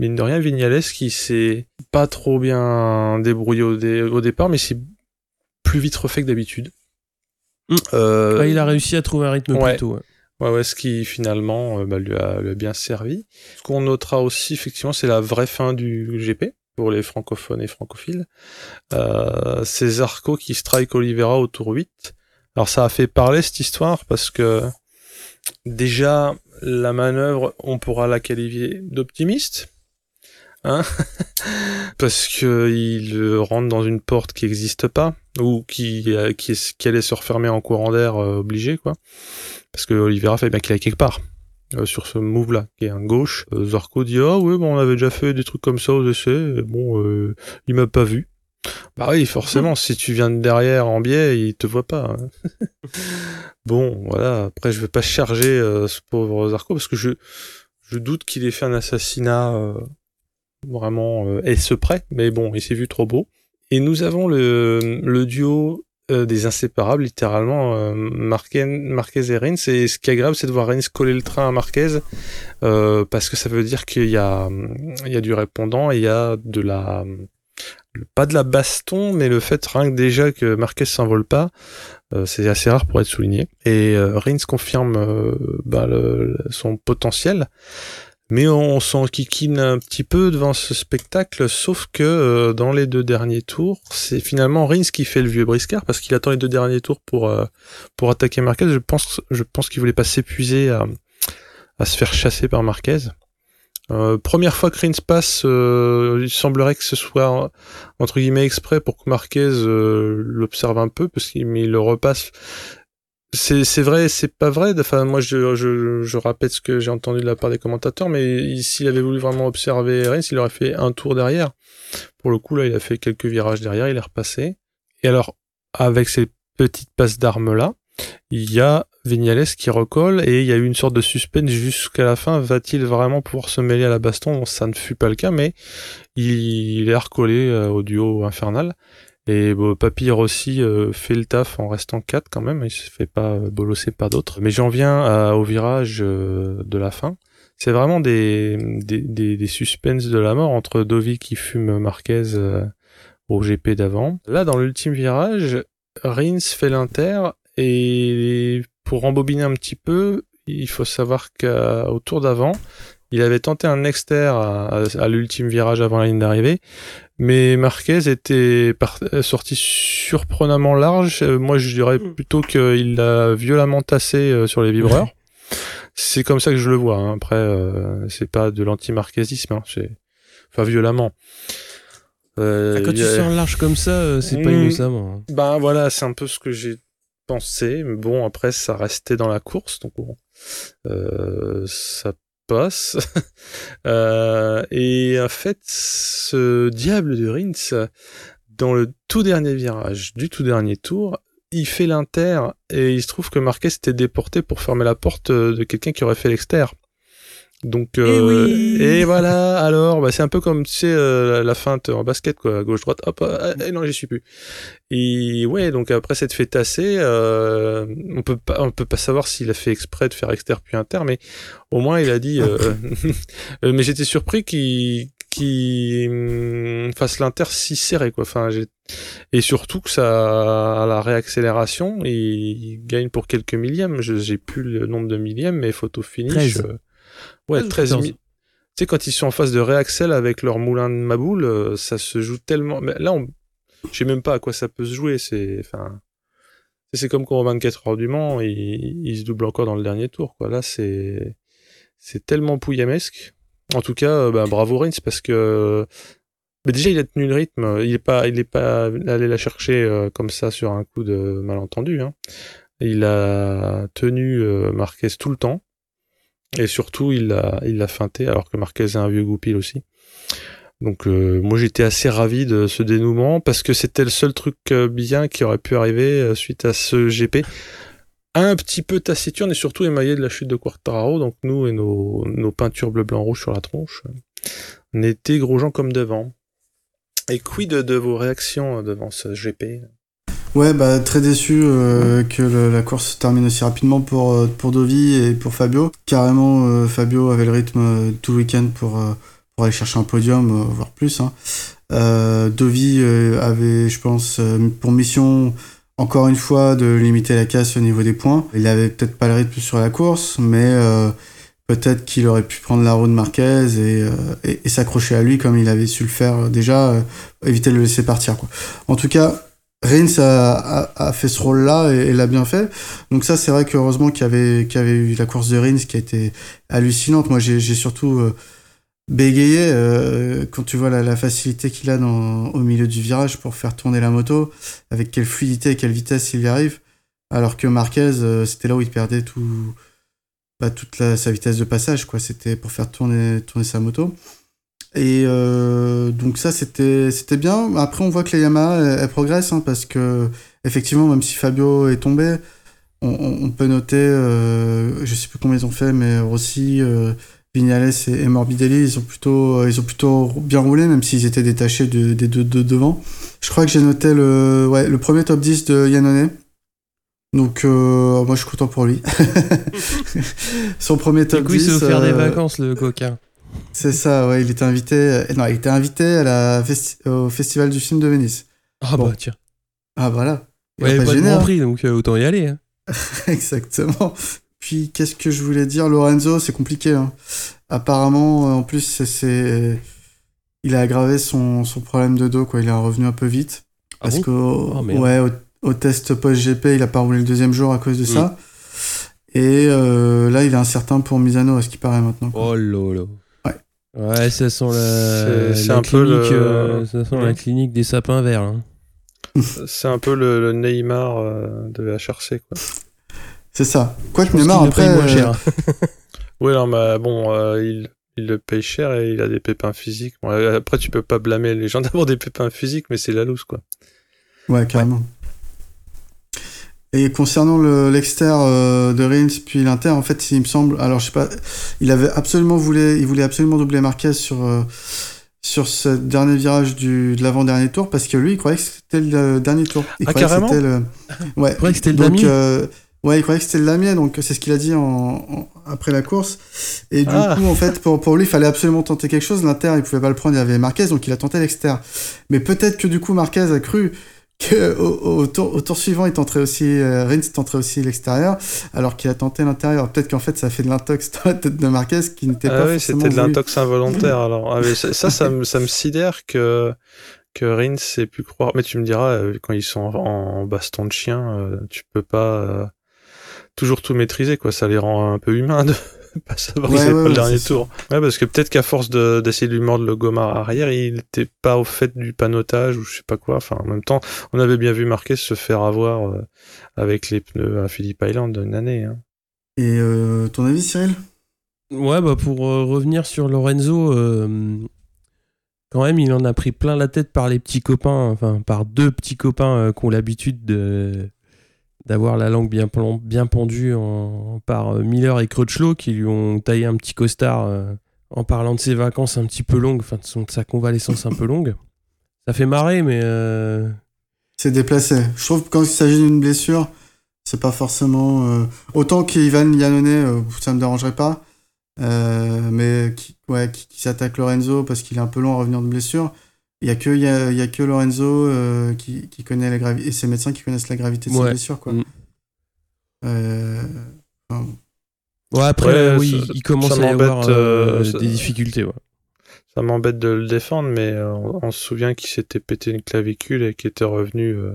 mine de rien, Vignales qui s'est pas trop bien débrouillé au, départ, mais c'est plus vite refait que d'habitude. Mm. Euh, il a réussi à trouver un rythme ouais. plus tôt. Ouais. ouais, ce qui finalement euh, bah, lui, a, bien servi. Ce qu'on notera aussi, effectivement, c'est la vraie fin du GP pour les francophones et francophiles. Euh, c'est Zarco qui strike Oliveira au tour 8. Alors ça a fait parler cette histoire parce que déjà la manœuvre, on pourra la qualifier d'optimiste hein parce que il rentre dans une porte qui n'existe pas ou qui euh, qui, qui allait se refermer en courant d'air euh, obligé quoi parce que Oliveira fait bien qu'il est quelque part euh, sur ce move là qui est un gauche Zarco dit ah oui bon on avait déjà fait des trucs comme ça aux essais bon il m'a pas vu bah oui forcément si tu viens de derrière en biais il te voit pas hein. bon voilà après je vais pas charger ce pauvre Zarco parce que je je doute qu'il ait fait un assassinat vraiment euh, est-ce prêt, mais bon, il s'est vu trop beau. Et nous avons le, le duo euh, des inséparables, littéralement, euh, Marquez, Marquez et Reigns. Et ce qui est agréable, c'est de voir Reigns coller le train à Marquez, euh, parce que ça veut dire qu'il y a, il y a du répondant et il y a de la, pas de la baston, mais le fait rien que déjà que Marquez s'envole pas, euh, c'est assez rare pour être souligné. Et euh, confirme bah, le, son potentiel mais on s'enquiquine un petit peu devant ce spectacle, sauf que euh, dans les deux derniers tours, c'est finalement Rins qui fait le vieux briscard parce qu'il attend les deux derniers tours pour euh, pour attaquer Marquez. Je pense je pense qu'il voulait pas s'épuiser à, à se faire chasser par Marquez. Euh, première fois que Rins passe, il semblerait que ce soit entre guillemets exprès pour que Marquez l'observe un peu, parce qu'il le repasse c'est vrai, c'est pas vrai. Enfin, moi, je, je, je répète ce que j'ai entendu de la part des commentateurs, mais s'il avait voulu vraiment observer Reigns, il aurait fait un tour derrière. Pour le coup, là, il a fait quelques virages derrière, il est repassé. Et alors, avec ces petites passes d'armes là, il y a Vignales qui recolle et il y a eu une sorte de suspense jusqu'à la fin. Va-t-il vraiment pouvoir se mêler à la baston? Ça ne fut pas le cas, mais il, est recollé euh, au duo infernal. Et bon, Papy Rossi euh, fait le taf en restant 4 quand même, il se fait pas euh, bolosser par d'autres. Mais j'en viens au virage euh, de la fin. C'est vraiment des, des, des, des, suspens de la mort entre Dovi qui fume Marquez au GP d'avant. Là, dans l'ultime virage, Rins fait l'inter et pour rembobiner un petit peu, il faut savoir qu'au tour d'avant, il avait tenté un exter à, à l'ultime virage avant la ligne d'arrivée, mais Marquez était sorti surprenamment large. Euh, moi, je dirais mm. plutôt qu'il l'a violemment tassé euh, sur les vibreurs. C'est comme ça que je le vois. Hein. Après, euh, c'est pas de l'anti-marquezisme. Hein. Enfin, violemment. Euh, ah, Quand tu sors large comme ça, c'est pas mm. innocemment. Hein. Ben voilà, c'est un peu ce que j'ai pensé. Mais bon, après, ça restait dans la course. Donc bon, ça euh, et en fait, ce diable de Rins, dans le tout dernier virage du tout dernier tour, il fait l'inter et il se trouve que Marquez était déporté pour fermer la porte de quelqu'un qui aurait fait l'exter. Donc euh, et, voilà. Alors bah c'est un peu comme tu sais euh, la feinte en basket quoi. Gauche droite hop ah, et non j'y suis plus. Et ouais donc après cette fait tasser euh, on peut pas on peut pas savoir s'il a fait exprès de faire exter puis inter mais au moins il a dit euh, euh, mais j'étais surpris qu'il qu'il hum, fasse l'inter si serré quoi. Enfin j'ai et surtout que ça à la réaccélération il, gagne pour quelques millièmes. J'ai plus le nombre de millièmes mais photo finish Ouais, 13 000. Tu sais, quand ils sont en phase de réaxel avec leur moulin de Maboule, euh, ça se joue tellement. Mais là, on... je sais même pas à quoi ça peut se jouer. C'est, enfin, c'est comme quand 24 heures du Mans, il... se double encore dans le dernier tour. Quoi. Là, c'est, c'est tellement pouillamesque. En tout cas, euh, bah, bravo Rins parce que. Mais déjà, il a tenu le rythme. Il est pas, il est pas allé la chercher euh, comme ça sur un coup de malentendu. Hein. Il a tenu Marquez tout le temps. Et surtout, il l'a il l'a feinté, alors que Marquez est un vieux goupil aussi. Donc euh, moi j'étais assez ravi de ce dénouement parce que c'était le seul truc euh, bien qui aurait pu arriver euh, suite à ce GP. Un petit peu taciturne et surtout émaillé de la chute de Quartararo. Donc nous et nos, nos peintures bleu blanc rouge sur la tronche, on était gros gens comme devant. Et quid de vos réactions devant ce GP Ouais, bah très déçu euh, que la course se termine aussi rapidement pour, euh, pour Dovi et pour Fabio. Carrément, euh, Fabio avait le rythme tout le week-end pour, pour aller chercher un podium, voire plus. Hein. Dovi avait, je pense, pour mission encore une fois de limiter la casse au niveau des points. Il avait peut-être pas le rythme sur la course, mais peut-être qu'il aurait pu prendre la roue de Marquez et, et, et s'accrocher à lui comme il avait su le faire déjà, éviter de le laisser partir. Quoi. En tout cas, Reigns a, fait ce rôle-là et, l'a bien fait. Donc ça, c'est vrai qu'heureusement qu'il y avait, qu'il y avait eu la course de Reigns qui a été hallucinante. Moi, j'ai surtout euh, bégayé euh, quand tu vois la, la facilité qu'il a dans, au milieu du virage pour faire tourner la moto, avec quelle fluidité et quelle vitesse il y arrive. Alors que Marquez, euh, c'était là où il perdait tout, bah, toute sa vitesse de passage. quoi. C'était pour faire tourner, tourner sa moto. Et euh, donc ça c'était c'était bien. Après on voit que les Yamaha elles, progressent hein, parce que effectivement même si Fabio est tombé, on, on peut noter, euh, je sais plus combien ils ont fait, mais Rossi, euh, Vignales et, et, Morbidelli ils ont plutôt ils ont plutôt bien roulé même s'ils étaient détachés de, des deux de, devant. Je crois que j'ai noté le ouais le premier top 10 de Yannone. Donc euh, moi je suis content pour lui. Son premier top 10. Il s'est offert des vacances le coquin. C'est ça, ouais, il était invité. Euh, non, il était invité à la au Festival du film de Venise. Ah bah tiens. Ah voilà. Il ouais, pas, pas de hein. prix, donc euh, autant y aller. Hein. Exactement. Puis qu'est-ce que je voulais dire, Lorenzo, c'est compliqué. Hein. Apparemment, euh, en plus, c'est, il a aggravé son, son problème de dos, quoi. Il est revenu un peu vite. Ah parce qu'au oh, ouais, au, test post-GP, il a pas roulé le deuxième jour à cause de ça. Mm. Et là, il est incertain pour Misano, à ce qui paraît maintenant. Oh lolo. Ouais, ça sent la, c'est, un clinique, peu euh, ça sent la clinique des sapins verts. Hein. c'est un peu le, Neymar euh, de HRC, quoi. C'est ça. Quoi que Neymar, après... Moins cher. oui, non, mais bon, euh, il, il le paye cher et il a des pépins physiques. Bon, après, tu peux pas blâmer les gens d'avoir des pépins physiques, mais c'est la loose, quoi. Ouais, carrément. Et concernant l'exter euh, de Reigns puis l'Inter, en fait, il me semble, alors je sais pas, il avait absolument voulu, il voulait absolument doubler Marquez sur euh, sur ce dernier virage du de l'avant dernier tour parce que lui, il croyait que c'était le dernier tour. Il ah carrément. Que le... Ouais. Il croyait que c'était le donc, euh, ouais, il croyait que c'était le Damier, donc c'est ce qu'il a dit en, après la course. Et du ah. coup, en fait, pour, pour lui, il fallait absolument tenter quelque chose. L'Inter, il pouvait pas le prendre, il y avait Marquez, donc il a tenté l'exter. Mais peut-être que du coup, Marquez a cru que au, tour, au, tour, suivant, il tenterait aussi, euh, Rins tenterait aussi l'extérieur, alors qu'il a tenté l'intérieur. Peut-être qu'en fait, ça fait de l'intox dans la tête de Marquez qui n'était ah pas oui, c'était de l'intox involontaire. alors, ah, ça, ça, me, ça me sidère que que Rins ait pu croire. Mais tu me diras, euh, quand ils sont en, baston de chien, euh, tu peux pas toujours tout maîtriser, quoi. Ça les rend un peu humains de pas savoir ouais, pas le dernier tour. Ouais, parce que peut-être qu'à force d'essayer de, lui mordre le gomard arrière, il n'était pas au fait du panotage ou je sais pas quoi. Enfin, en même temps, on avait bien vu Marquez se faire avoir euh, avec les pneus à Philippe Island une année. Hein. Et euh, ton avis, Cyril? Ouais, bah pour euh, revenir sur Lorenzo, quand même, il en a pris plein la tête par les petits copains, enfin par deux petits copains euh, qui ont l'habitude de d'avoir la langue bien, bien pendue en, par euh, Miller et Crutchlow qui lui ont taillé un petit costard euh, en parlant de ses vacances un petit peu longues, enfin de, de sa convalescence un peu longue. Ça fait marrer, mais euh, C'est déplacé. Je trouve que quand il s'agit d'une blessure, c'est pas forcément. euh, Autant qu'Ivan Yannone, ça me dérangerait pas. Mais qui, ouais, qui, qui s'attaque Lorenzo parce qu'il est un peu long à revenir de blessure. Il y a que, y a, il y a que Lorenzo euh, qui, qui connaît la gravité. Et ses médecins qui connaissent la gravité de ses blessures, quoi. Mm. Euh, enfin, ouais, après, Ouais, oui, ça- il commence à y avoir euh, euh, ça- des difficultés. ouais. Ça m'embête de le défendre, mais on, on se souvient qu'il s'était pété une clavicule et qu'il était revenu euh,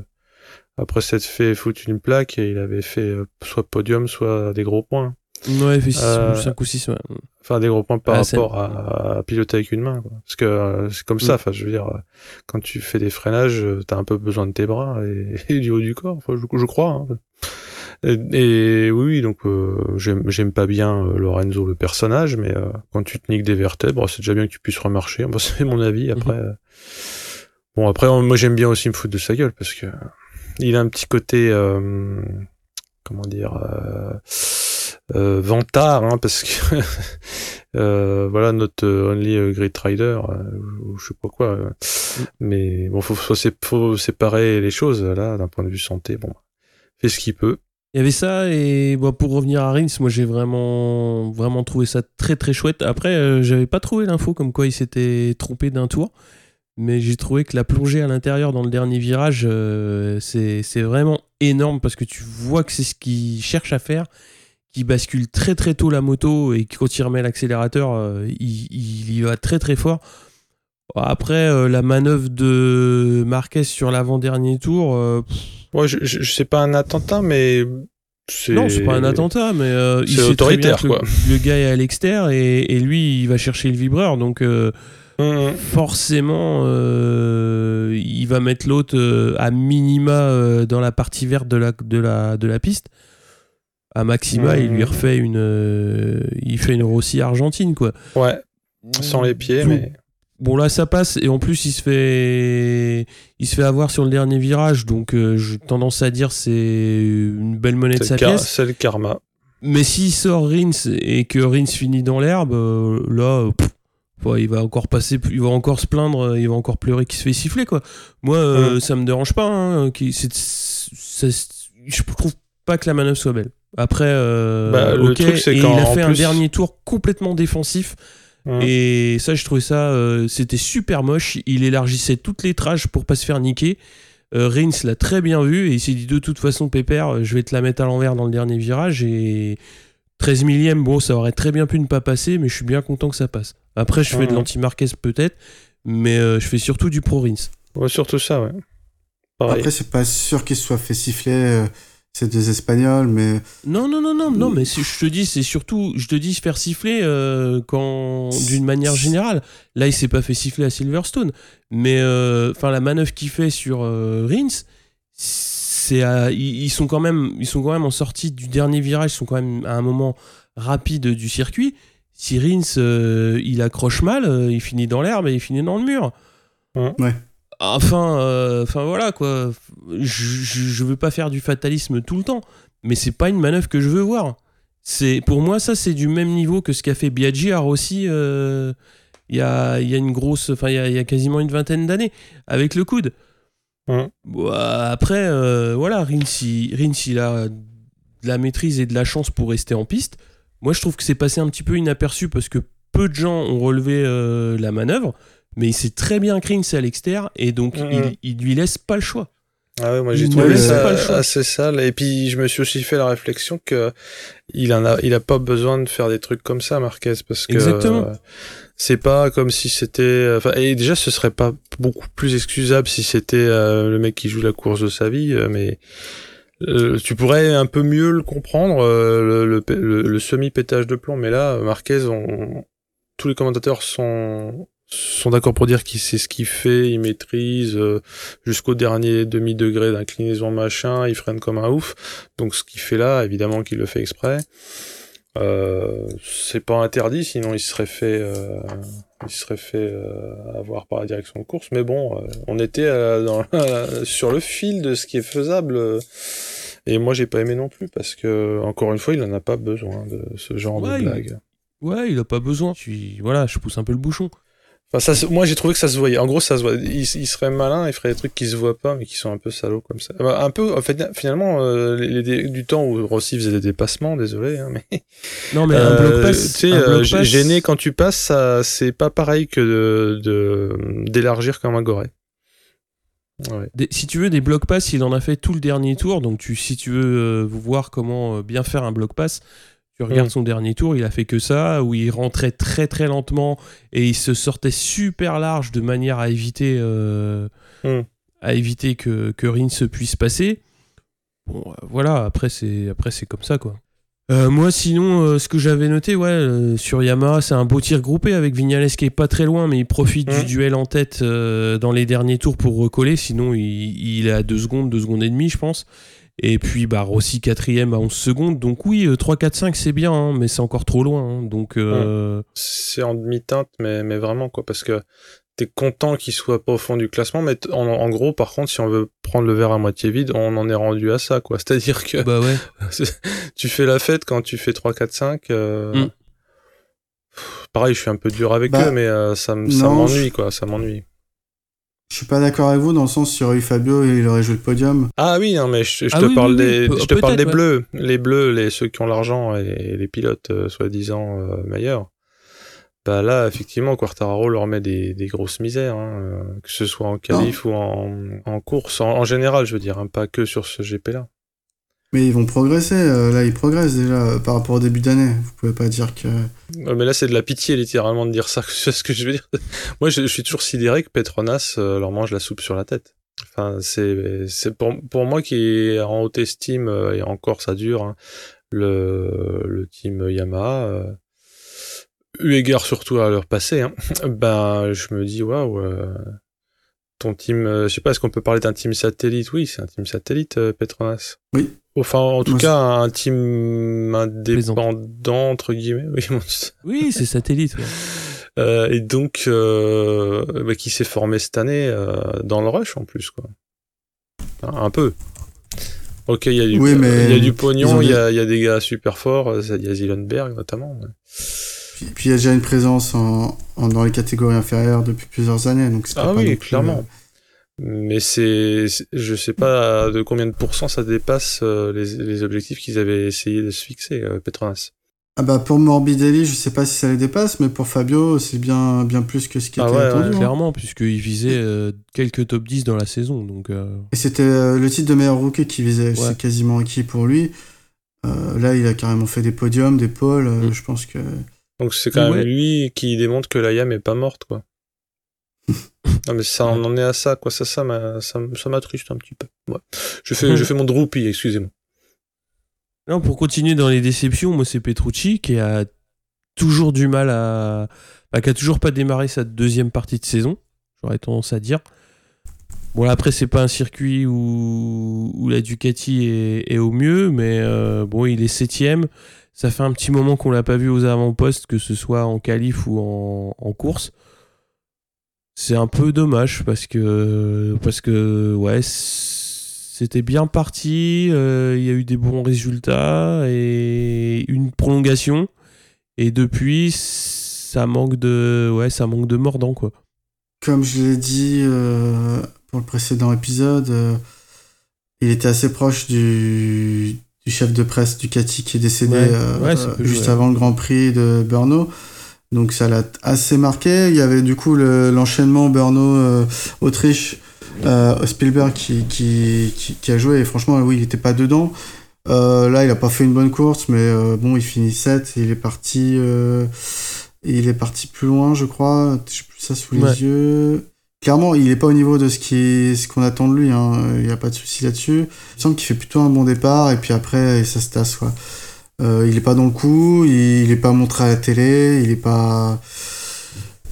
après s'être fait foutre une plaque et il avait fait euh, soit podium, soit des gros points. Ouais, il fait 5 Euh, ou 6. Ouais. Enfin, des gros points par Ah, rapport à, à piloter avec une main. Quoi. Parce que euh, c'est comme Mm. ça, enfin, je veux dire, euh, quand tu fais des freinages, t'as un peu besoin de tes bras et, et du haut du corps, je, je crois. hein. Et, et oui, donc euh, j'aime j'aime pas bien euh, Lorenzo le personnage, mais euh, quand tu te niques des vertèbres, c'est déjà bien que tu puisses remarcher. Bon, c'est mon avis. Après, euh, bon, après, moi j'aime bien aussi me foutre de sa gueule parce que il a un petit côté, euh, comment dire, euh, vantard, hein, parce que euh, voilà notre euh, only great rider, euh, ou je sais pas quoi. euh. Mais bon, faut, faut, sé- faut séparer les choses là d'un point de vue santé. Bon, fait ce qu'il peut. Il y avait ça et bon, pour revenir à Rins, moi j'ai vraiment vraiment trouvé ça très très chouette. Après, euh, j'avais pas trouvé l'info comme quoi il s'était trompé d'un tour, mais j'ai trouvé que la plongée à l'intérieur dans le dernier virage, euh, c'est vraiment énorme parce que tu vois que c'est ce qu'il cherche à faire, qu'il bascule très très tôt la moto et que quand il remet l'accélérateur, euh, il, il y va très très fort. Après, euh, la manœuvre de Marquez sur l'avant-dernier tour, euh, Ouais, je, je, je sais pas un attentat, mais c'est non, c'est pas un attentat, mais euh, il C'est sait très bien autoritaire, que quoi. Le, le gars est à l'extérieur et, et lui, il va chercher le vibreur. Donc, euh, Hum, hum. forcément, euh, il va mettre l'autre à minima dans la partie verte de la, de la, de la piste. À maxima, il lui refait une, euh, il fait une Rossi argentine, quoi. Ouais, sans les pieds, mais Bon là ça passe et en plus il se fait il se fait avoir sur le dernier virage donc euh, j'ai tendance à dire c'est une belle monnaie de sa car- pièce. c'est le karma. Mais s'il sort Rins et que Rins finit dans l'herbe, euh, là, pff, ouais, il va encore passer, il va encore se plaindre, il va encore pleurer qu'il se fait siffler quoi. Moi, euh, ça me dérange pas. Hein, c'est- je trouve pas que la manœuvre soit belle. Après, euh, Bah, le truc, c'est qu'en- il a fait un dernier tour complètement défensif. Hum. Et ça, je trouvais ça, euh, c'était super moche. Il élargissait toutes les trages pour pas se faire niquer. Euh, Rins l'a très bien vu et il s'est dit de toute façon, Pépère, je vais te la mettre à l'envers dans le dernier virage. Et 13 millième, bon, ça aurait très bien pu ne pas passer, mais je suis bien content que ça passe. Après, je fais de Mhm. l'anti-Marquez peut-être, mais euh, je fais surtout du pro Rins. Ouais, surtout ça, ouais. Pareil. Après, c'est pas sûr qu'il se soit fait siffler euh, ces deux Espagnols, mais Non, non, non, non, non, mais c'est- je te dis, c'est surtout, je te dis se faire siffler euh, quand, d'une manière générale. Là, il s'est pas fait siffler à Silverstone, mais euh, enfin, la manœuvre qu'il fait sur euh, Rins, c'est, ils, sont quand même, ils sont quand même en sortie du dernier virage, ils sont quand même à un moment rapide du circuit. Si Rins, euh, il accroche mal, euh, il finit dans l'herbe et il finit dans le mur. Ouais. Enfin, euh, enfin voilà quoi. Je, je veux pas faire du fatalisme tout le temps, mais c'est pas une manœuvre que je veux voir. C'est pour moi ça c'est du même niveau que ce qu'a fait Biaggi à Rossi euh, il y, a, y a une grosse, enfin il y a, il y a quasiment une vingtaine d'années avec le coude. Mhm. Bon, après euh, voilà, Rins il, Rins, il a de la maîtrise et de la chance pour rester en piste. Moi je trouve que c'est passé un petit peu inaperçu parce que peu de gens ont relevé la manœuvre, mais il sait très bien est à l'extérieur et donc Mhm. il, il lui laisse pas le choix. Ah ouais, moi j'ai trouvé ça assez sale. Et puis je me suis aussi fait la réflexion que il en a, il a pas besoin de faire des trucs comme ça, Marquez, parce que Exactement. euh, c'est pas comme si c'était. Enfin, et déjà, ce serait pas beaucoup plus excusable si c'était euh, le mec qui joue la course de sa vie, euh, mais. euh, tu pourrais un peu mieux le comprendre, euh, le, le, le- le semi-pétage de plomb, mais là, Marquez, on, tous les commentateurs sont, sont d'accord pour dire qu'il sait ce qu'il fait, il maîtrise euh, jusqu'au dernier demi-degré d'inclinaison machin, il freine comme un ouf. Donc ce qu'il fait là, évidemment qu'il le fait exprès. Euh, c'est pas interdit, sinon il serait fait, euh, il serait fait avoir par la direction de course. Mais bon, on était dans, sur le fil de ce qui est faisable. et moi, j'ai pas aimé non plus parce que, encore une fois, il en a pas besoin de ce genre Ouais, de il- blague. Ouais, il a pas besoin. Voilà, je pousse un peu le bouchon. Enfin, ça, se- moi, j'ai trouvé que ça se voyait. En gros, ça se voit. Il, il serait malin, il ferait des trucs qui se voient pas, mais qui sont un peu salauds comme ça. Un peu, en fait, finalement, euh, les, les- du temps où Rossi faisait des dépassements, désolé, hein, mais Non, mais un Euh, bloc pass. tu sais, euh, bloc g- pass- gêner quand tu passes, ça, c'est pas pareil que de, d'élargir comme un. Ouais. Des- si tu veux des block pass, il en a fait tout le dernier tour. Donc tu, si tu veux euh, voir comment bien faire un block pass, tu regardes Mm. son dernier tour. Il a fait que ça, où il rentrait très très lentement et il se sortait super large de manière à éviter, euh, Mm. à éviter que, que Rins se puisse passer. Bon, euh, voilà. Après c'est après c'est comme ça quoi. Euh, moi, sinon, ce que j'avais noté, ouais, sur Yamaha, c'est un beau tir groupé avec Vignales qui est pas très loin, mais il profite du duel en tête dans les derniers tours pour recoller. Sinon, il, il est à 2 secondes, 2 secondes et demie, je pense. Et puis, bah, Rossi quatrième à 11 secondes. Donc, oui, euh, 3, 4, 5, c'est bien, hein, mais c'est encore trop loin. hein. donc, euh, C'est en demi-teinte, mais, mais vraiment, quoi, parce que t'es content qu'il soit pas au fond du classement, mais en, en gros, par contre, si on veut prendre le verre à moitié vide, on en est rendu à ça, quoi. C'est-à-dire que bah ouais. tu fais la fête quand tu fais 3, 4, 5. euh, Mm. pff, Pareil, je suis un peu dur avec Bah, eux, mais euh, ça, m'ennuie, quoi, ça m'ennuie. Je suis pas d'accord avec vous dans le sens sur eu Fabio, il aurait joué le podium. Ah oui, non, mais je, je Ah te oui, parle oui, des, je te parle des ouais. bleus, les bleus, les ceux qui ont l'argent et les pilotes euh, soi-disant euh, meilleurs. Bah là, effectivement, Quartararo leur met des, des grosses misères, hein, euh, que ce soit en qualif ou en, en course, en, en général, je veux dire, hein, pas que sur ce GP-là. Mais ils vont progresser, euh, là ils progressent déjà euh, par rapport au début d'année. Vous pouvez pas dire que. Ouais, mais là, c'est de la pitié, littéralement, de dire ça. C'est ce que je veux dire? Moi, je, suis toujours sidéré que Petronas euh, leur mange la soupe sur la tête. Enfin, c'est, c'est pour, pour moi qui est en haute estime, et encore ça dure, hein, le, le team Yamaha, eu égard surtout à leur passé, hein, ben, je me dis, waouh, ton team, euh, je sais pas, est-ce qu'on peut parler d'un team satellite? Oui, c'est un team satellite, euh, Petronas. Oui. Enfin, en tout cas, un team indépendant, entre guillemets. Oui, c'est satellite. ouais. euh, et donc, euh, bah, qui s'est formé cette année euh, dans le rush en plus, quoi. Un, un peu. Ok, il y a du, Oui, mais y a du pognon, il y des- a, il y a des gars super forts, il y a Zielenberg notamment. Puis puis il y a déjà une présence en, en- dans les catégories inférieures depuis plusieurs années. Donc Ah pas oui, plus, clairement. euh, Mais c'est, je sais pas de combien de pourcents ça dépasse euh, les, les objectifs qu'ils avaient essayé de se fixer, euh, Petronas. Ah bah pour Morbidelli, je sais pas si ça les dépasse, mais pour Fabio, c'est bien, bien plus que ce qui Ah était ouais, attendu. hein. Clairement, puisqu'il visait euh, quelques top 10 dans la saison. Donc, euh, Et c'était euh, le titre de meilleur rookie qui visait, Ouais. c'est quasiment acquis pour lui. Là, il a carrément fait des podiums, des pôles. Mm. Je pense que. Donc c'est quand Ouais. même lui qui démontre que la YAM est pas morte, quoi. non mais ça, on en est à ça, quoi. Ça, ça m'attriste un petit peu. Ouais. Je fais, je fais mon droupie, excusez-moi. Non, pour continuer dans les déceptions, moi c'est Petrucci qui a toujours du mal à. bah, qui a toujours pas démarré sa deuxième partie de saison, j'aurais tendance à dire. Bon, après, c'est pas un circuit où, où la Ducati est, est au mieux, mais euh, bon, il est septième. Ça fait un petit moment qu'on l'a pas vu aux avant-postes, que ce soit en qualif ou en, course. C'est un peu dommage parce que, parce que ouais, c'était bien parti. euh, Il y a eu des bons résultats et une prolongation. Et depuis, ça manque de, ouais, ça manque de mordant quoi. Comme je l'ai dit euh, pour le précédent épisode, euh, il était assez proche du, du chef de presse Ducati qui est décédé Ouais, euh, ouais, juste avant le Grand Prix de Brno. Donc ça l'a assez marqué. Il y avait du coup le- l'enchaînement Brno-Autriche, euh, Spielberg qui, qui, qui, qui a joué. Et franchement, oui, il n'était pas dedans. Euh, là, il a pas fait une bonne course, mais euh, bon, il finit 7 il est parti. euh, il est parti plus loin, je crois. J'ai plus ça sous les yeux. Clairement, il est pas au niveau de ce qui ce qu'on attend de lui. hein. Il n'y a pas de souci là-dessus. Il me semble qu'il fait plutôt un bon départ et puis après, ça se tasse. Quoi. Euh, il est pas dans le coup, il, il est pas montré à la télé, il est pas,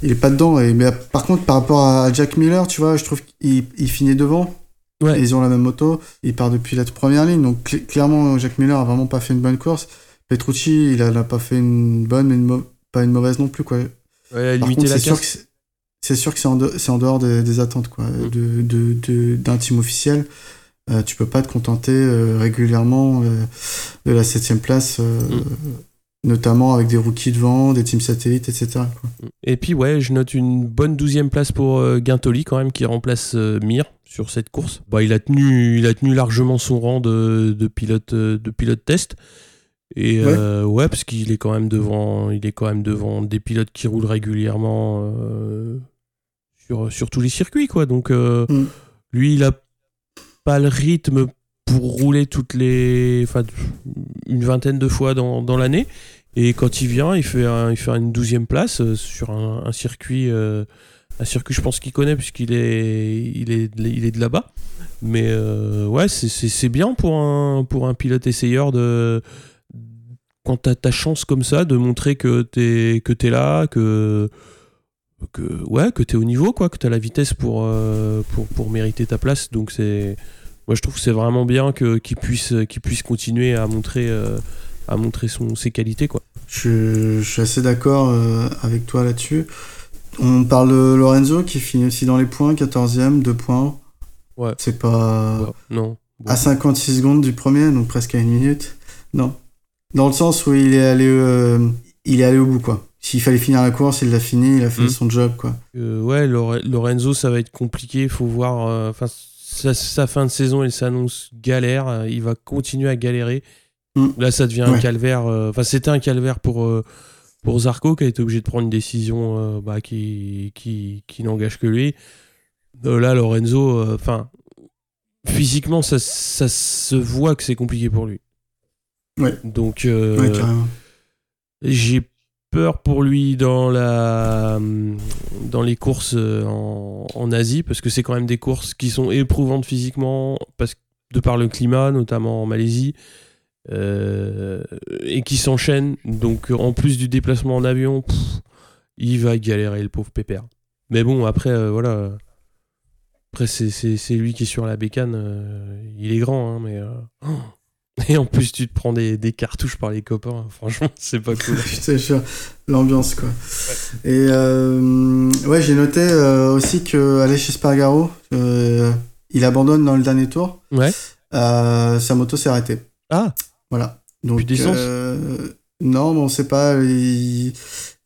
il est pas dedans. Et mais par contre, par rapport à Jack Miller, tu vois, je trouve qu'il il finit devant. Ouais. Ils ont la même moto. Il part depuis la première ligne. Donc cl- clairement, Jack Miller a vraiment pas fait une bonne course. Petrucci, il a, n'a pas fait une bonne, mais une pas une mauvaise non plus, quoi. Ouais, Par contre, la c'est sûr casse. que c'est- sûr que c'est en, de- c'est en dehors des, des attentes quoi, Mm. de, de- d'un team officiel. Euh, tu peux pas te contenter euh, régulièrement euh, de la septième place, euh, Mm. notamment avec des rookies devant, des teams satellites, etc. quoi. Et puis ouais, je note une bonne douzième place pour Guintoli quand même qui remplace Mir sur cette course. Bah, il a tenu, il a tenu largement son rang de, de pilote, de pilote test. Et Ouais. euh, ouais, parce qu'il est quand même devant, il est quand même devant des pilotes qui roulent régulièrement euh, sur, sur tous les circuits quoi. Donc euh, Mm. lui, il a pas le rythme pour rouler toutes les, enfin une vingtaine de fois dans, dans l'année. Et quand il vient, il fait, un- il fait une douzième place euh, sur un, un circuit, euh, un circuit, je pense qu'il connaît puisqu'il est, il est, il est de là-bas. Mais euh, ouais, c'est- bien pour un, pour un pilote essayeur de quand t'as ta chance comme ça de montrer que t'es que t'es là, que que ouais, que t'es au niveau quoi, que t'as la vitesse pour euh, pour pour mériter ta place. Donc c'est moi je trouve que c'est vraiment bien que qu'il puisse qu'il puisse continuer à montrer euh, à montrer son ses qualités quoi. Je, je suis assez d'accord euh, avec toi là-dessus. On parle de Lorenzo qui finit aussi dans les points, 14ème, 2 points. Ouais. C'est pas. Ouais, non. Bon. À 56 secondes du premier, donc presque à une minute. Non. Dans le sens où il est allé, il est allé au bout, quoi. S'il fallait finir la course, il l'a fini, il a fait Mm. son job, quoi. Euh, ouais, Lore- Lorenzo, ça va être compliqué. Faut voir. euh, Enfin, sa, sa fin de saison, elle s'annonce galère. euh, Il va continuer à galérer. Mm. Là, ça devient un calvaire. euh, Enfin, c'était un calvaire pour euh, pour Zarco qui a été obligé de prendre une décision euh, bah, qui qui, qui n'engage que lui. Euh, là, Lorenzo, euh, enfin, physiquement, ça, ça se voit que c'est compliqué pour lui. Ouais. Donc, euh, Ouais, j'ai peur pour lui dans la dans les courses euh, en, en Asie parce que c'est quand même des courses qui sont éprouvantes physiquement parce de par le climat notamment en Malaisie euh, et qui s'enchaînent. Donc en plus du déplacement en avion il va galérer le pauvre pépère. Mais bon après euh, voilà. Après c'est, lui qui est sur la bécane il est grand hein, mais et en plus tu te prends des, des cartouches par les copains franchement c'est pas cool Putain, l'ambiance, quoi. Et euh, ouais, j'ai noté euh, aussi que Aleix Espargaro, euh, il abandonne dans le dernier tour. ouais sa moto s'est arrêtée. ah Voilà. Donc, Plus d'essence euh, non, mais on sait pas. Il,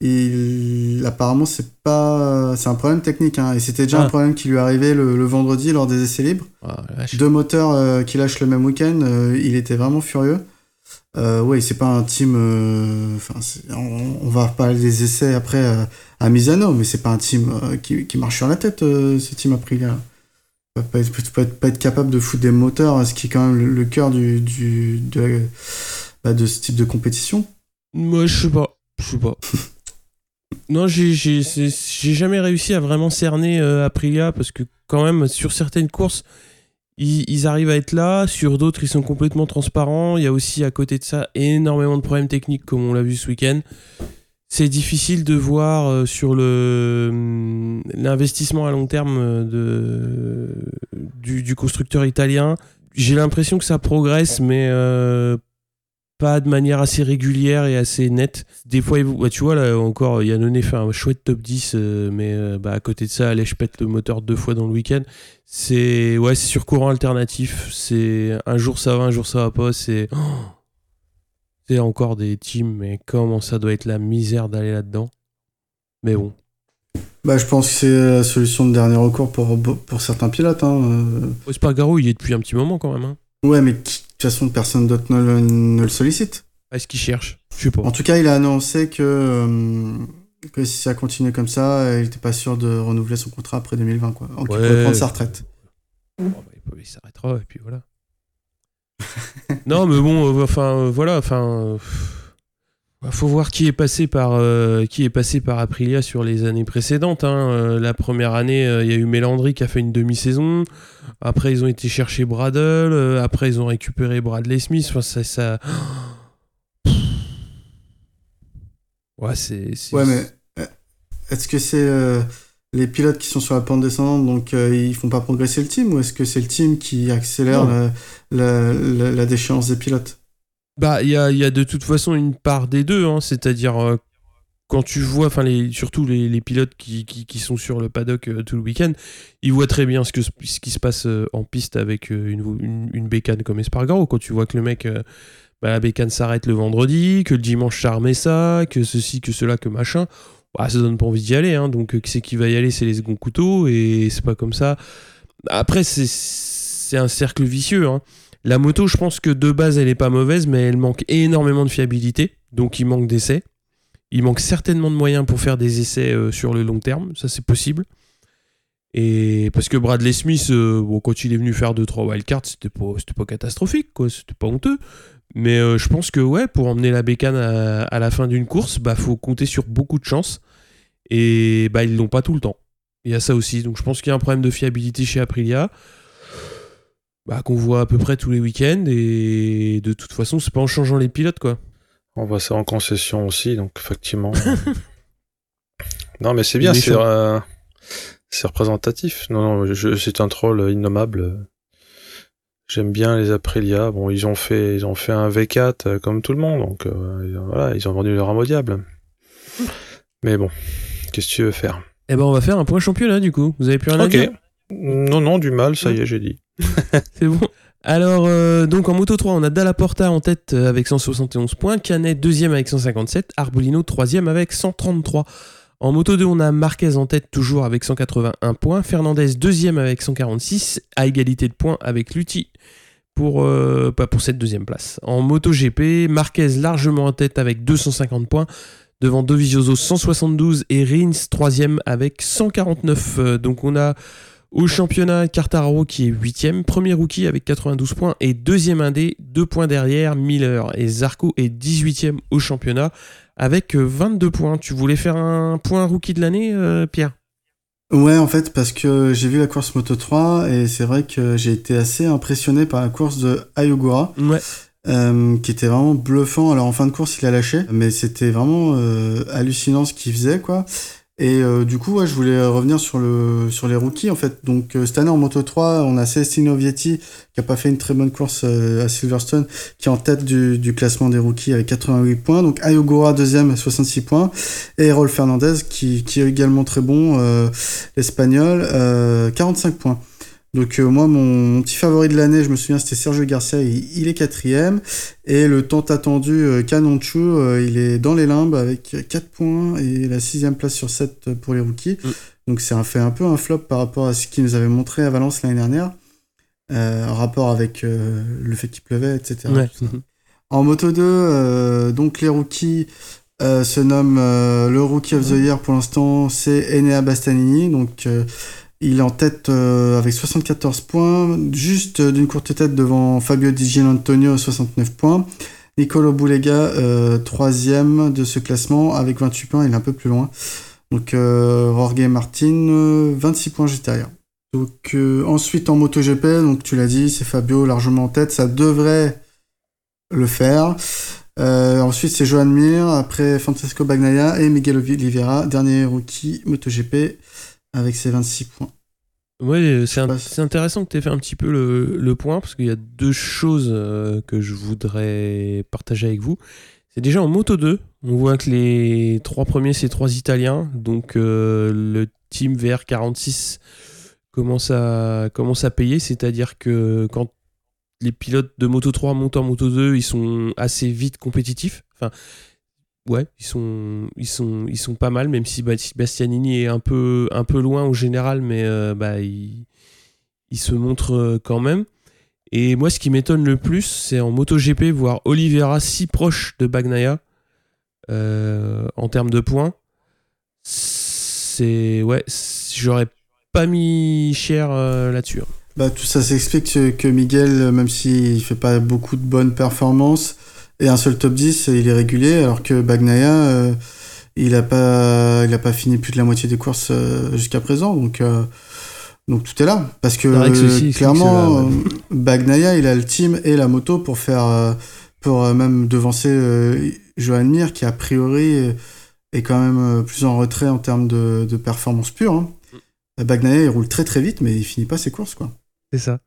il- apparemment, c'est pas, c'est un problème technique. Hein, et c'était déjà Ah. un problème qui lui arrivait le, le vendredi lors des essais libres. Ah. Deux moteurs euh, qui lâchent le même week-end. euh, il était vraiment furieux. Euh, ouais, c'est pas un team. Enfin, c'est- on, on va parler des essais après à Misano, mais c'est pas un team qui, qui marche sur la tête. ce team Aprilia. Pas, pas, être- pas être- pas être capable de foutre des moteurs, ce qui est quand même le, le cœur du, du de, la- bah, de ce type de compétition. Moi, je sais pas. Je sais pas. non, j'ai, j'ai, jamais réussi à vraiment cerner euh, Aprilia parce que, quand même, sur certaines courses, ils, ils arrivent à être là. Sur d'autres, ils sont complètement transparents. Il y a aussi, à côté de ça, énormément de problèmes techniques, comme on l'a vu ce week-end. C'est difficile de voir euh, sur le hum, l'investissement à long terme euh, de, du, du constructeur italien. J'ai l'impression que ça progresse, mais euh, pas de manière assez régulière et assez nette. Des fois, bah, tu vois, là encore, Yannone fait un chouette top 10, euh, mais euh, bah, à côté de ça, Alèche pète le moteur deux fois dans le week-end. C'est ouais, sur courant alternatif. C'est un jour ça va, un jour ça va pas. C'est oh, c'est encore des teams, mais comment ça doit être la misère d'aller là-dedans. Mais bon, Bah, je pense que c'est la solution de dernier recours pour, pour certains pilotes. Hein. Espargaro, il y est depuis un petit moment quand même. Hein. Ouais, mais de toute façon, personne d'autre ne, le- ne le sollicite. Est-ce qu'il cherche? Je sais pas. En tout cas, il a annoncé que, euh, que si ça continuait comme ça, il n'était pas sûr de renouveler son contrat après 2020. Quoi. Donc, il Ouais. pourrait prendre sa retraite. Bon, bah, il peut- il s'arrêtera et puis voilà. non, mais bon, euh, enfin euh, voilà, enfin, euh, bah, faut voir qui est passé par euh, qui est passé par Aprilia sur les années précédentes. hein. Euh, la première année, euh, il y a eu Mélandry qui a fait une demi-saison. Après, ils ont été chercher Bradle. après, ils ont récupéré Bradley Smith. Enfin, ça, ça... Ouais, c'est. Ouais, mais est-ce que c'est les pilotes qui sont sur la pente descendante, donc ils font pas progresser le team, ou est-ce que c'est le team qui accélère Non. la, la, la- la déchéance des pilotes? Bah, il y a, y a de toute façon une part des deux, hein, c'est-à-dire euh, quand tu vois, enfin, les, surtout les, les pilotes qui, qui, qui sont sur le paddock euh, tout le week-end, ils voient très bien ce, que, ce qui se passe euh, en piste avec une, une, bécane comme Espargaro. Quand tu vois que le mec, bah, la bécane s'arrête le vendredi, que le dimanche ça remet ça, que ceci, que cela, que machin, bah, ça donne pas envie d'y aller. Hein, donc, c'est qui va y aller, c'est les seconds couteaux, et c'est pas comme ça. Après, c'est, c'est un cercle vicieux. Hein. La moto, je pense que de base, elle est pas mauvaise, mais elle manque énormément de fiabilité. Donc, il manque d'essais. Il manque certainement de moyens pour faire des essais euh, sur le long terme. Ça, c'est possible. Et parce que Bradley Smith, euh, bon, quand il est venu faire 2-3 wildcards, c'était pas, pas catastrophique, quoi. C'était pas honteux. Mais euh, je pense que, ouais, pour emmener la bécane à, à la fin d'une course, bah, faut compter sur beaucoup de chance. Et bah, ils l'ont pas tout le temps. Il y a ça aussi. Donc, je pense qu'il y a un problème de fiabilité chez Aprilia bah, qu'on voit à peu près tous les week-ends et de toute façon c'est pas en changeant les pilotes quoi. On voit ça en concession aussi, donc effectivement. non, mais c'est bien, c'est euh, c'est représentatif. Non, non, c'est un troll innommable. J'aime bien les Aprilia. Bon, ils ont fait, ils ont fait un V4 euh, comme tout le monde, donc euh, ils ont- voilà, ils ont vendu leur âme au diable. Mais bon, qu'est-ce que tu veux faire? Eh ben on va faire un point championnat du coup. Vous avez plus rien à Ok. dire? Non, non, du mal, ça y est, j'ai dit. C'est bon. Alors euh, donc en moto 3 on a Dallaporta en tête euh, avec 171 points, Canet deuxième avec 157, Arbolino troisième avec 133. En moto 2 on a Marquez en tête toujours avec 181 points, Fernandez deuxième avec 146, à égalité de points avec Lutti pour, euh, pas pour cette deuxième place. En moto GP, Marquez largement en tête avec 250 points, devant Dovizioso 172 et Rins troisième avec 149. Euh, donc on a au championnat, Cartararo qui est 8ème, premier rookie avec 92 points et deuxième indé, 2 points derrière Miller. Et Zarco est 18ème au championnat avec euh, 22 points. Tu voulais faire un point rookie de l'année, euh, Pierre? Ouais, en fait, parce que j'ai vu la course Moto 3 et c'est vrai que j'ai été assez impressionné par la course de Ayogura, Ouais. euh, qui était vraiment bluffant. Alors en fin de course, il a lâché, mais c'était vraiment euh, hallucinant ce qu'il faisait, quoi. Et euh, du coup, ouais, je voulais revenir sur le sur les rookies en fait. Donc euh, cette année en Moto 3, on a Celestino Vietti qui a pas fait une très bonne course euh, à Silverstone, qui est en tête du, du classement des rookies avec 88 points. Donc Ayogura deuxième, 66 points, et Errol Fernandez qui qui est également très bon, euh, l'espagnol, euh, 45 points. Donc euh, moi, mon, mon petit favori de l'année, je me souviens, c'était Sergio Garcia, il, il est quatrième. Et le tant attendu euh, Canonchu, euh, il est dans les limbes avec 4 points et la sixième place sur 7 pour les rookies. Mm. Donc c'est un fait un peu un flop par rapport à ce qu'il nous avait montré à Valence l'année dernière, euh, en rapport avec euh, le fait qu'il pleuvait, etc. Ouais. En Moto 2, euh, donc les rookies euh, se nomment euh, le Rookie of the Year pour l'instant, c'est Enea Bastianini. Donc euh, il est en tête euh, avec 74 points, juste euh, d'une courte tête devant Fabio Di Gianantonio, 69 points. Nicolo Boulega, euh, troisième de ce classement avec 28 points, il est un peu plus loin. Donc Jorge Martin, euh, 26 points juste derrière. Donc ensuite en MotoGP, donc tu l'as dit, c'est Fabio largement en tête, ça devrait le faire. Ensuite c'est Johan Mir, après Francesco Bagnaia et Miguel Oliveira, dernier rookie MotoGP avec ses 26 points. Ouais, c'est Ouais. c'est intéressant que tu aies fait un petit peu le, le point parce qu'il y a deux choses euh, que je voudrais partager avec vous. C'est déjà en Moto 2, on voit que les trois premiers, c'est trois Italiens. Donc euh, le team VR46 commence à, commence à payer, c'est-à-dire que quand les pilotes de Moto 3 montent en Moto 2, ils sont assez vite compétitifs. Enfin, ouais, ils sont, ils sont, ils sont pas mal, même si Basti- Bastianini est un peu, un peu loin au général, mais euh, bah, il, il se montre euh, quand même. Et moi, ce qui m'étonne le plus, c'est en MotoGP voir Oliveira si proche de Bagnaia euh, en termes de points. C'est ouais, j'aurais pas mis cher euh, là-dessus. hein. Bah, tout ça s'explique que- que Miguel, même s'il fait pas beaucoup de bonnes performances, et un seul top 10, il est régulier, alors que Bagnaia, euh, il a pas, il a pas fini plus de la moitié des courses euh, jusqu'à présent, donc, euh, donc tout est là. Parce que, que ceci clairement, ouais. euh, Bagnaia, il a le team et la moto pour faire, pour même devancer Johan Mir, qui a priori est quand même plus en retrait en termes de, de performance pure. Hein. Bagnaia, il roule très très vite, mais il finit pas ses courses, quoi. C'est ça.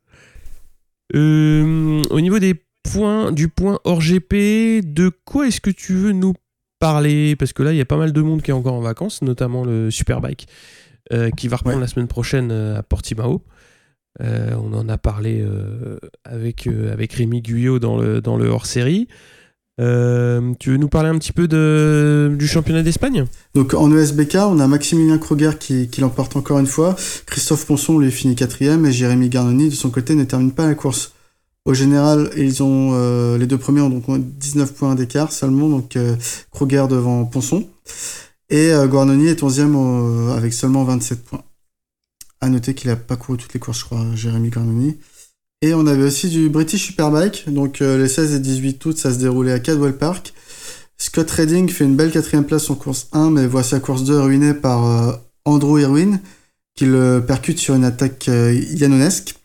Euh, au niveau des point, du point hors GP, de quoi est-ce que tu veux nous parler? Parce que là, il y a pas mal de monde qui est encore en vacances, notamment le Superbike, euh, qui va reprendre Ouais. la semaine prochaine euh, à Portimao. Euh, on en a parlé euh, avec, avec Rémi Guyot dans le, dans le hors-série. Euh, tu veux nous parler un petit peu de, du championnat d'Espagne? Donc en ESBK, on a Maximilien Kruger qui, qui l'emporte encore une fois. Christophe Ponson lui finit quatrième et Jérémy Garnoni de son côté ne termine pas la course. Au général, ils ont euh, les deux premiers ont donc 19 points d'écart seulement, donc euh, Kruger devant Ponson. Et euh, Guarnoni est 11e au- avec seulement 27 points. À noter qu'il a pas couru toutes les courses, je crois, Jérémy Guarnoni. Et on avait aussi du British Superbike, donc euh, les 16 et 18 août, ça se déroulait à Cadwell Park. Scott Redding fait une belle quatrième place en course 1, mais voit sa course 2 ruinée par euh, Andrew Irwin, qui le percute sur une attaque euh, yanonesque.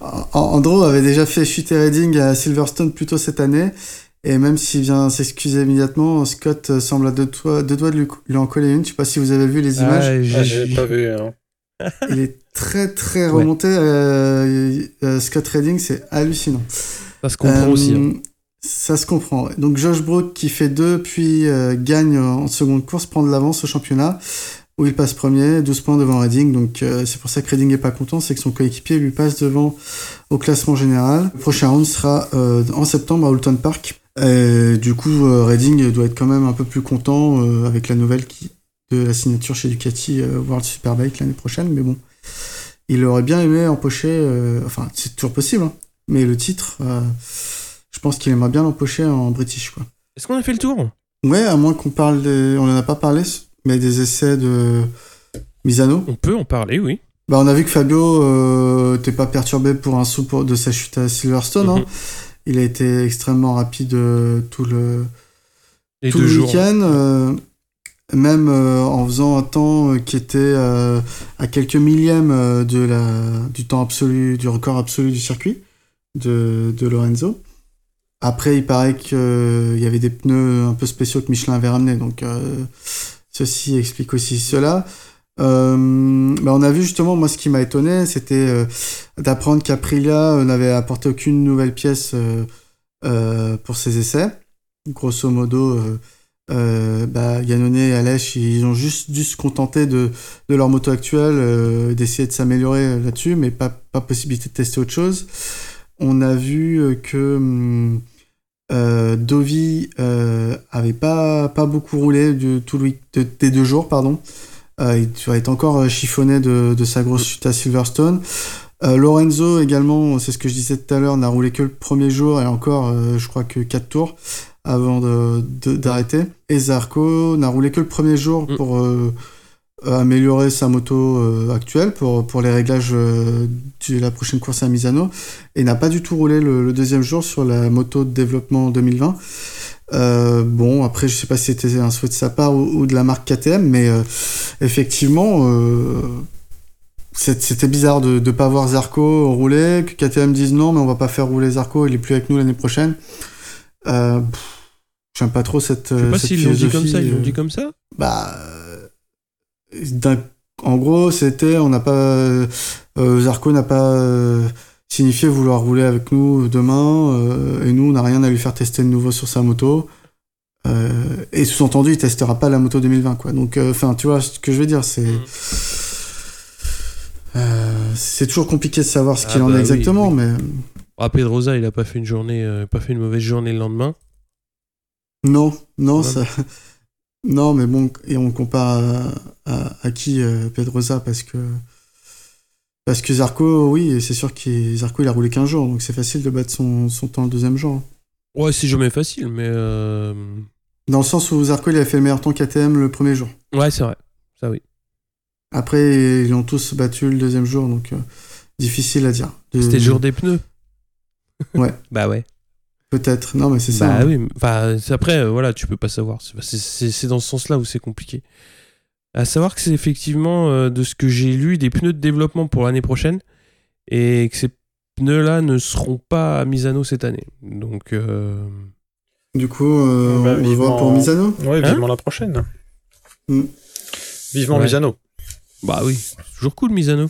An- Andrew avait déjà fait chuter Redding à Silverstone plus tôt cette année, et même s'il vient s'excuser immédiatement, Scott euh, semble à deux, doigts- deux doigts de lui, lui en coller une. Je sais pas si vous avez vu les images. Ah, j'ai- Ah, j'ai pas vu. hein. Il est très très Ouais. remonté. euh, euh, Scott Redding, c'est hallucinant. Ça se comprend Euh, aussi. hein. Ça se comprend. Donc Josh Brook qui fait deux, puis euh, gagne en seconde course, prend de l'avance au championnat, où il passe premier, 12 points devant Redding. Donc euh, c'est pour ça que Redding est pas content, c'est que son coéquipier lui passe devant au classement général. Le prochain round sera euh, en septembre à Houlton Park. Et du coup, euh, Redding doit être quand même un peu plus content euh, avec la nouvelle qui, de la signature chez Ducati World Superbike l'année prochaine. Mais bon, il aurait bien aimé empocher, enfin c'est toujours possible, hein, mais le titre, je pense qu'il aimerait bien l'empocher en British. Quoi. Est-ce qu'on a fait le tour? Ouais, à moins qu'on parle des... On en a pas parlé, mais des essais de Misano. On peut en parler, oui. Bah, on a vu que Fabio euh, t'es pas perturbé pour un sou pour- de sa chute à Silverstone. hein. Mhm. Il a été extrêmement rapide euh, tout le, Les tout le week-end, euh, même euh, en faisant un temps qui était à quelques millièmes de la, du temps absolu, du record absolu du circuit de, de Lorenzo. Après, il paraît qu'il y avait des pneus un peu spéciaux que Michelin avait ramenés, donc ceci explique aussi cela. Euh, bah, on a vu justement, moi ce qui m'a étonné, c'était euh, d'apprendre qu'Aprilia euh, n'avait apporté aucune nouvelle pièce pour ses essais. Grosso modo, bah, et Alèche, ils ont juste dû se contenter de, leur moto actuelle, d'essayer de s'améliorer là-dessus, mais pas, possibilité de tester autre chose. On a vu que hum, euh, Dovi euh, avait pas, pas beaucoup roulé de, tout le week- de- des deux jours, pardon. Euh, il être encore euh, chiffonné de, de sa grosse chute à Silverstone. Lorenzo également, c'est ce que je disais tout à l'heure, n'a roulé que le premier jour et encore, je crois que 4 tours avant de- de- d'arrêter. Et Zarco n'a roulé que le premier jour Mm. pour améliorer sa moto euh, actuelle pour, pour les réglages euh, de la prochaine course à Misano et n'a pas du tout roulé le, le deuxième jour sur la moto de développement 2020. Euh, bon, après, je sais pas si c'était un souhait de sa part ou, ou de la marque KTM, mais euh, effectivement, euh, c'était bizarre de ne pas voir Zarco rouler, que KTM dise non, mais on va pas faire rouler Zarco, il est plus avec nous l'année prochaine. Euh, pff, J'aime pas trop cette. Je sais pas s'ils l'ont dit comme ça, ils l'ont euh, dit comme ça bah, euh, en gros, c'était, on n'a pas, euh, Zarco n'a pas euh, signifié vouloir rouler avec nous demain, euh, et nous, on n'a rien à lui faire tester de nouveau sur sa moto. Et sous-entendu, il testera pas la moto 2020, quoi. Donc, enfin, tu vois ce que je veux dire, c'est. Euh, c'est toujours compliqué de savoir ce Ah qu'il en bah est oui, exactement, oui. mais Ah, Pedrosa, il a pas fait une journée, euh, pas fait une mauvaise journée le lendemain? non, non, ça. Non, mais bon, et on compare à, à- à qui euh, Pedrosa parce que parce que Zarco, oui, c'est sûr que Zarco il a roulé 15 jours, donc c'est facile de battre son, son temps le deuxième jour. Ouais, c'est jamais facile, mais euh, Dans le sens où Zarco il a fait le meilleur temps KTM le premier jour. ouais, c'est vrai. Ça oui. Après, ils ont tous battu le deuxième jour, donc euh, difficile à dire. De- C'était le jour des pneus. Ouais. bah ouais. Peut-être. Non, mais c'est ça. Bah hein. oui. Enfin, après, euh, voilà, tu peux pas savoir. C'est- dans ce sens-là où c'est compliqué. À savoir que c'est effectivement, euh, de ce que j'ai lu, des pneus de développement pour l'année prochaine et que ces pneus-là ne seront pas à Misano cette année. Donc, euh, Du coup, euh, Bah, on vivement- voit pour Misano. Ouais, Hein vivement la prochaine. Mm. Vivement Ouais. Misano. bah oui, c'est toujours cool Misano.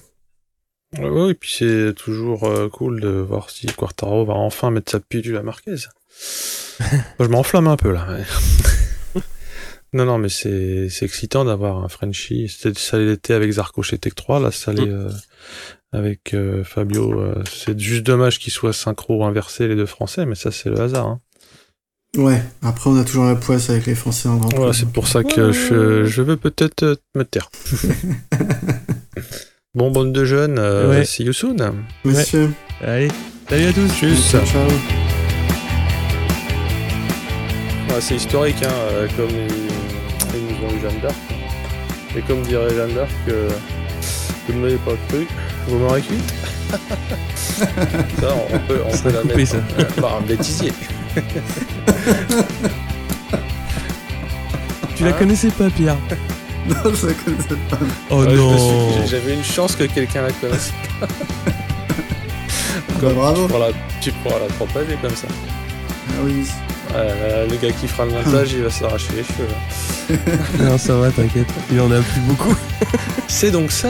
Ouais, et puis c'est toujours euh, cool de voir si Quartaro va enfin mettre sa pilule à Marquez. Moi, je m'enflamme un peu là. mais- non, non, mais c'est c'est excitant d'avoir un Frenchie. C'était- Ça l'était avec Zarco chez Tech 3, là, ça l'est euh, avec euh, Fabio. euh, c'est juste dommage qu'ils soient synchro inversés les deux Français, mais ça c'est le hasard. Hein. Ouais, après on a toujours la poisse avec les Français en grand Voilà, c'est pour ça que je, je veux peut-être me taire. bon, bande de jeunes, euh, Ouais. see you soon. Messieurs, Allez, salut à tous. Tchuss. ciao, ciao. Ouais, c'est historique, hein, euh, comme ils, ils nous ont eu Jeanne d'Arc. Et comme dirait Jeanne d'Arc, euh, vous ne m'avez pas cru, vous m'aurez cuit. ça, on peut, on Ça peut va la couper, mettre. ça. hein. Bah, un bêtisier. Tu la Hein connaissais pas, Pierre Non, je la connaissais pas. Oh Ouais, me non J'avais une chance que quelqu'un la connaisse. Bah, bravo. Tu pourras la, tu pourras la propager comme ça. Ah oui. Là, le gars qui fera le montage, il va s'arracher les cheveux. là. Non, ça va, t'inquiète. Il en a plus beaucoup. C'est donc ça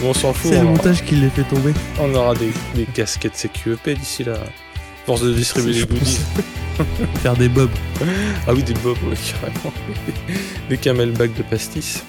Bon, on s'en fout, C'est le on, montage qui les fait tomber. on aura des, des casquettes CQEP d'ici là. Force de distribuer les goodies. Faire des bobs. Ah oui, des bobs, ouais, carrément. des camelbacks de pastis.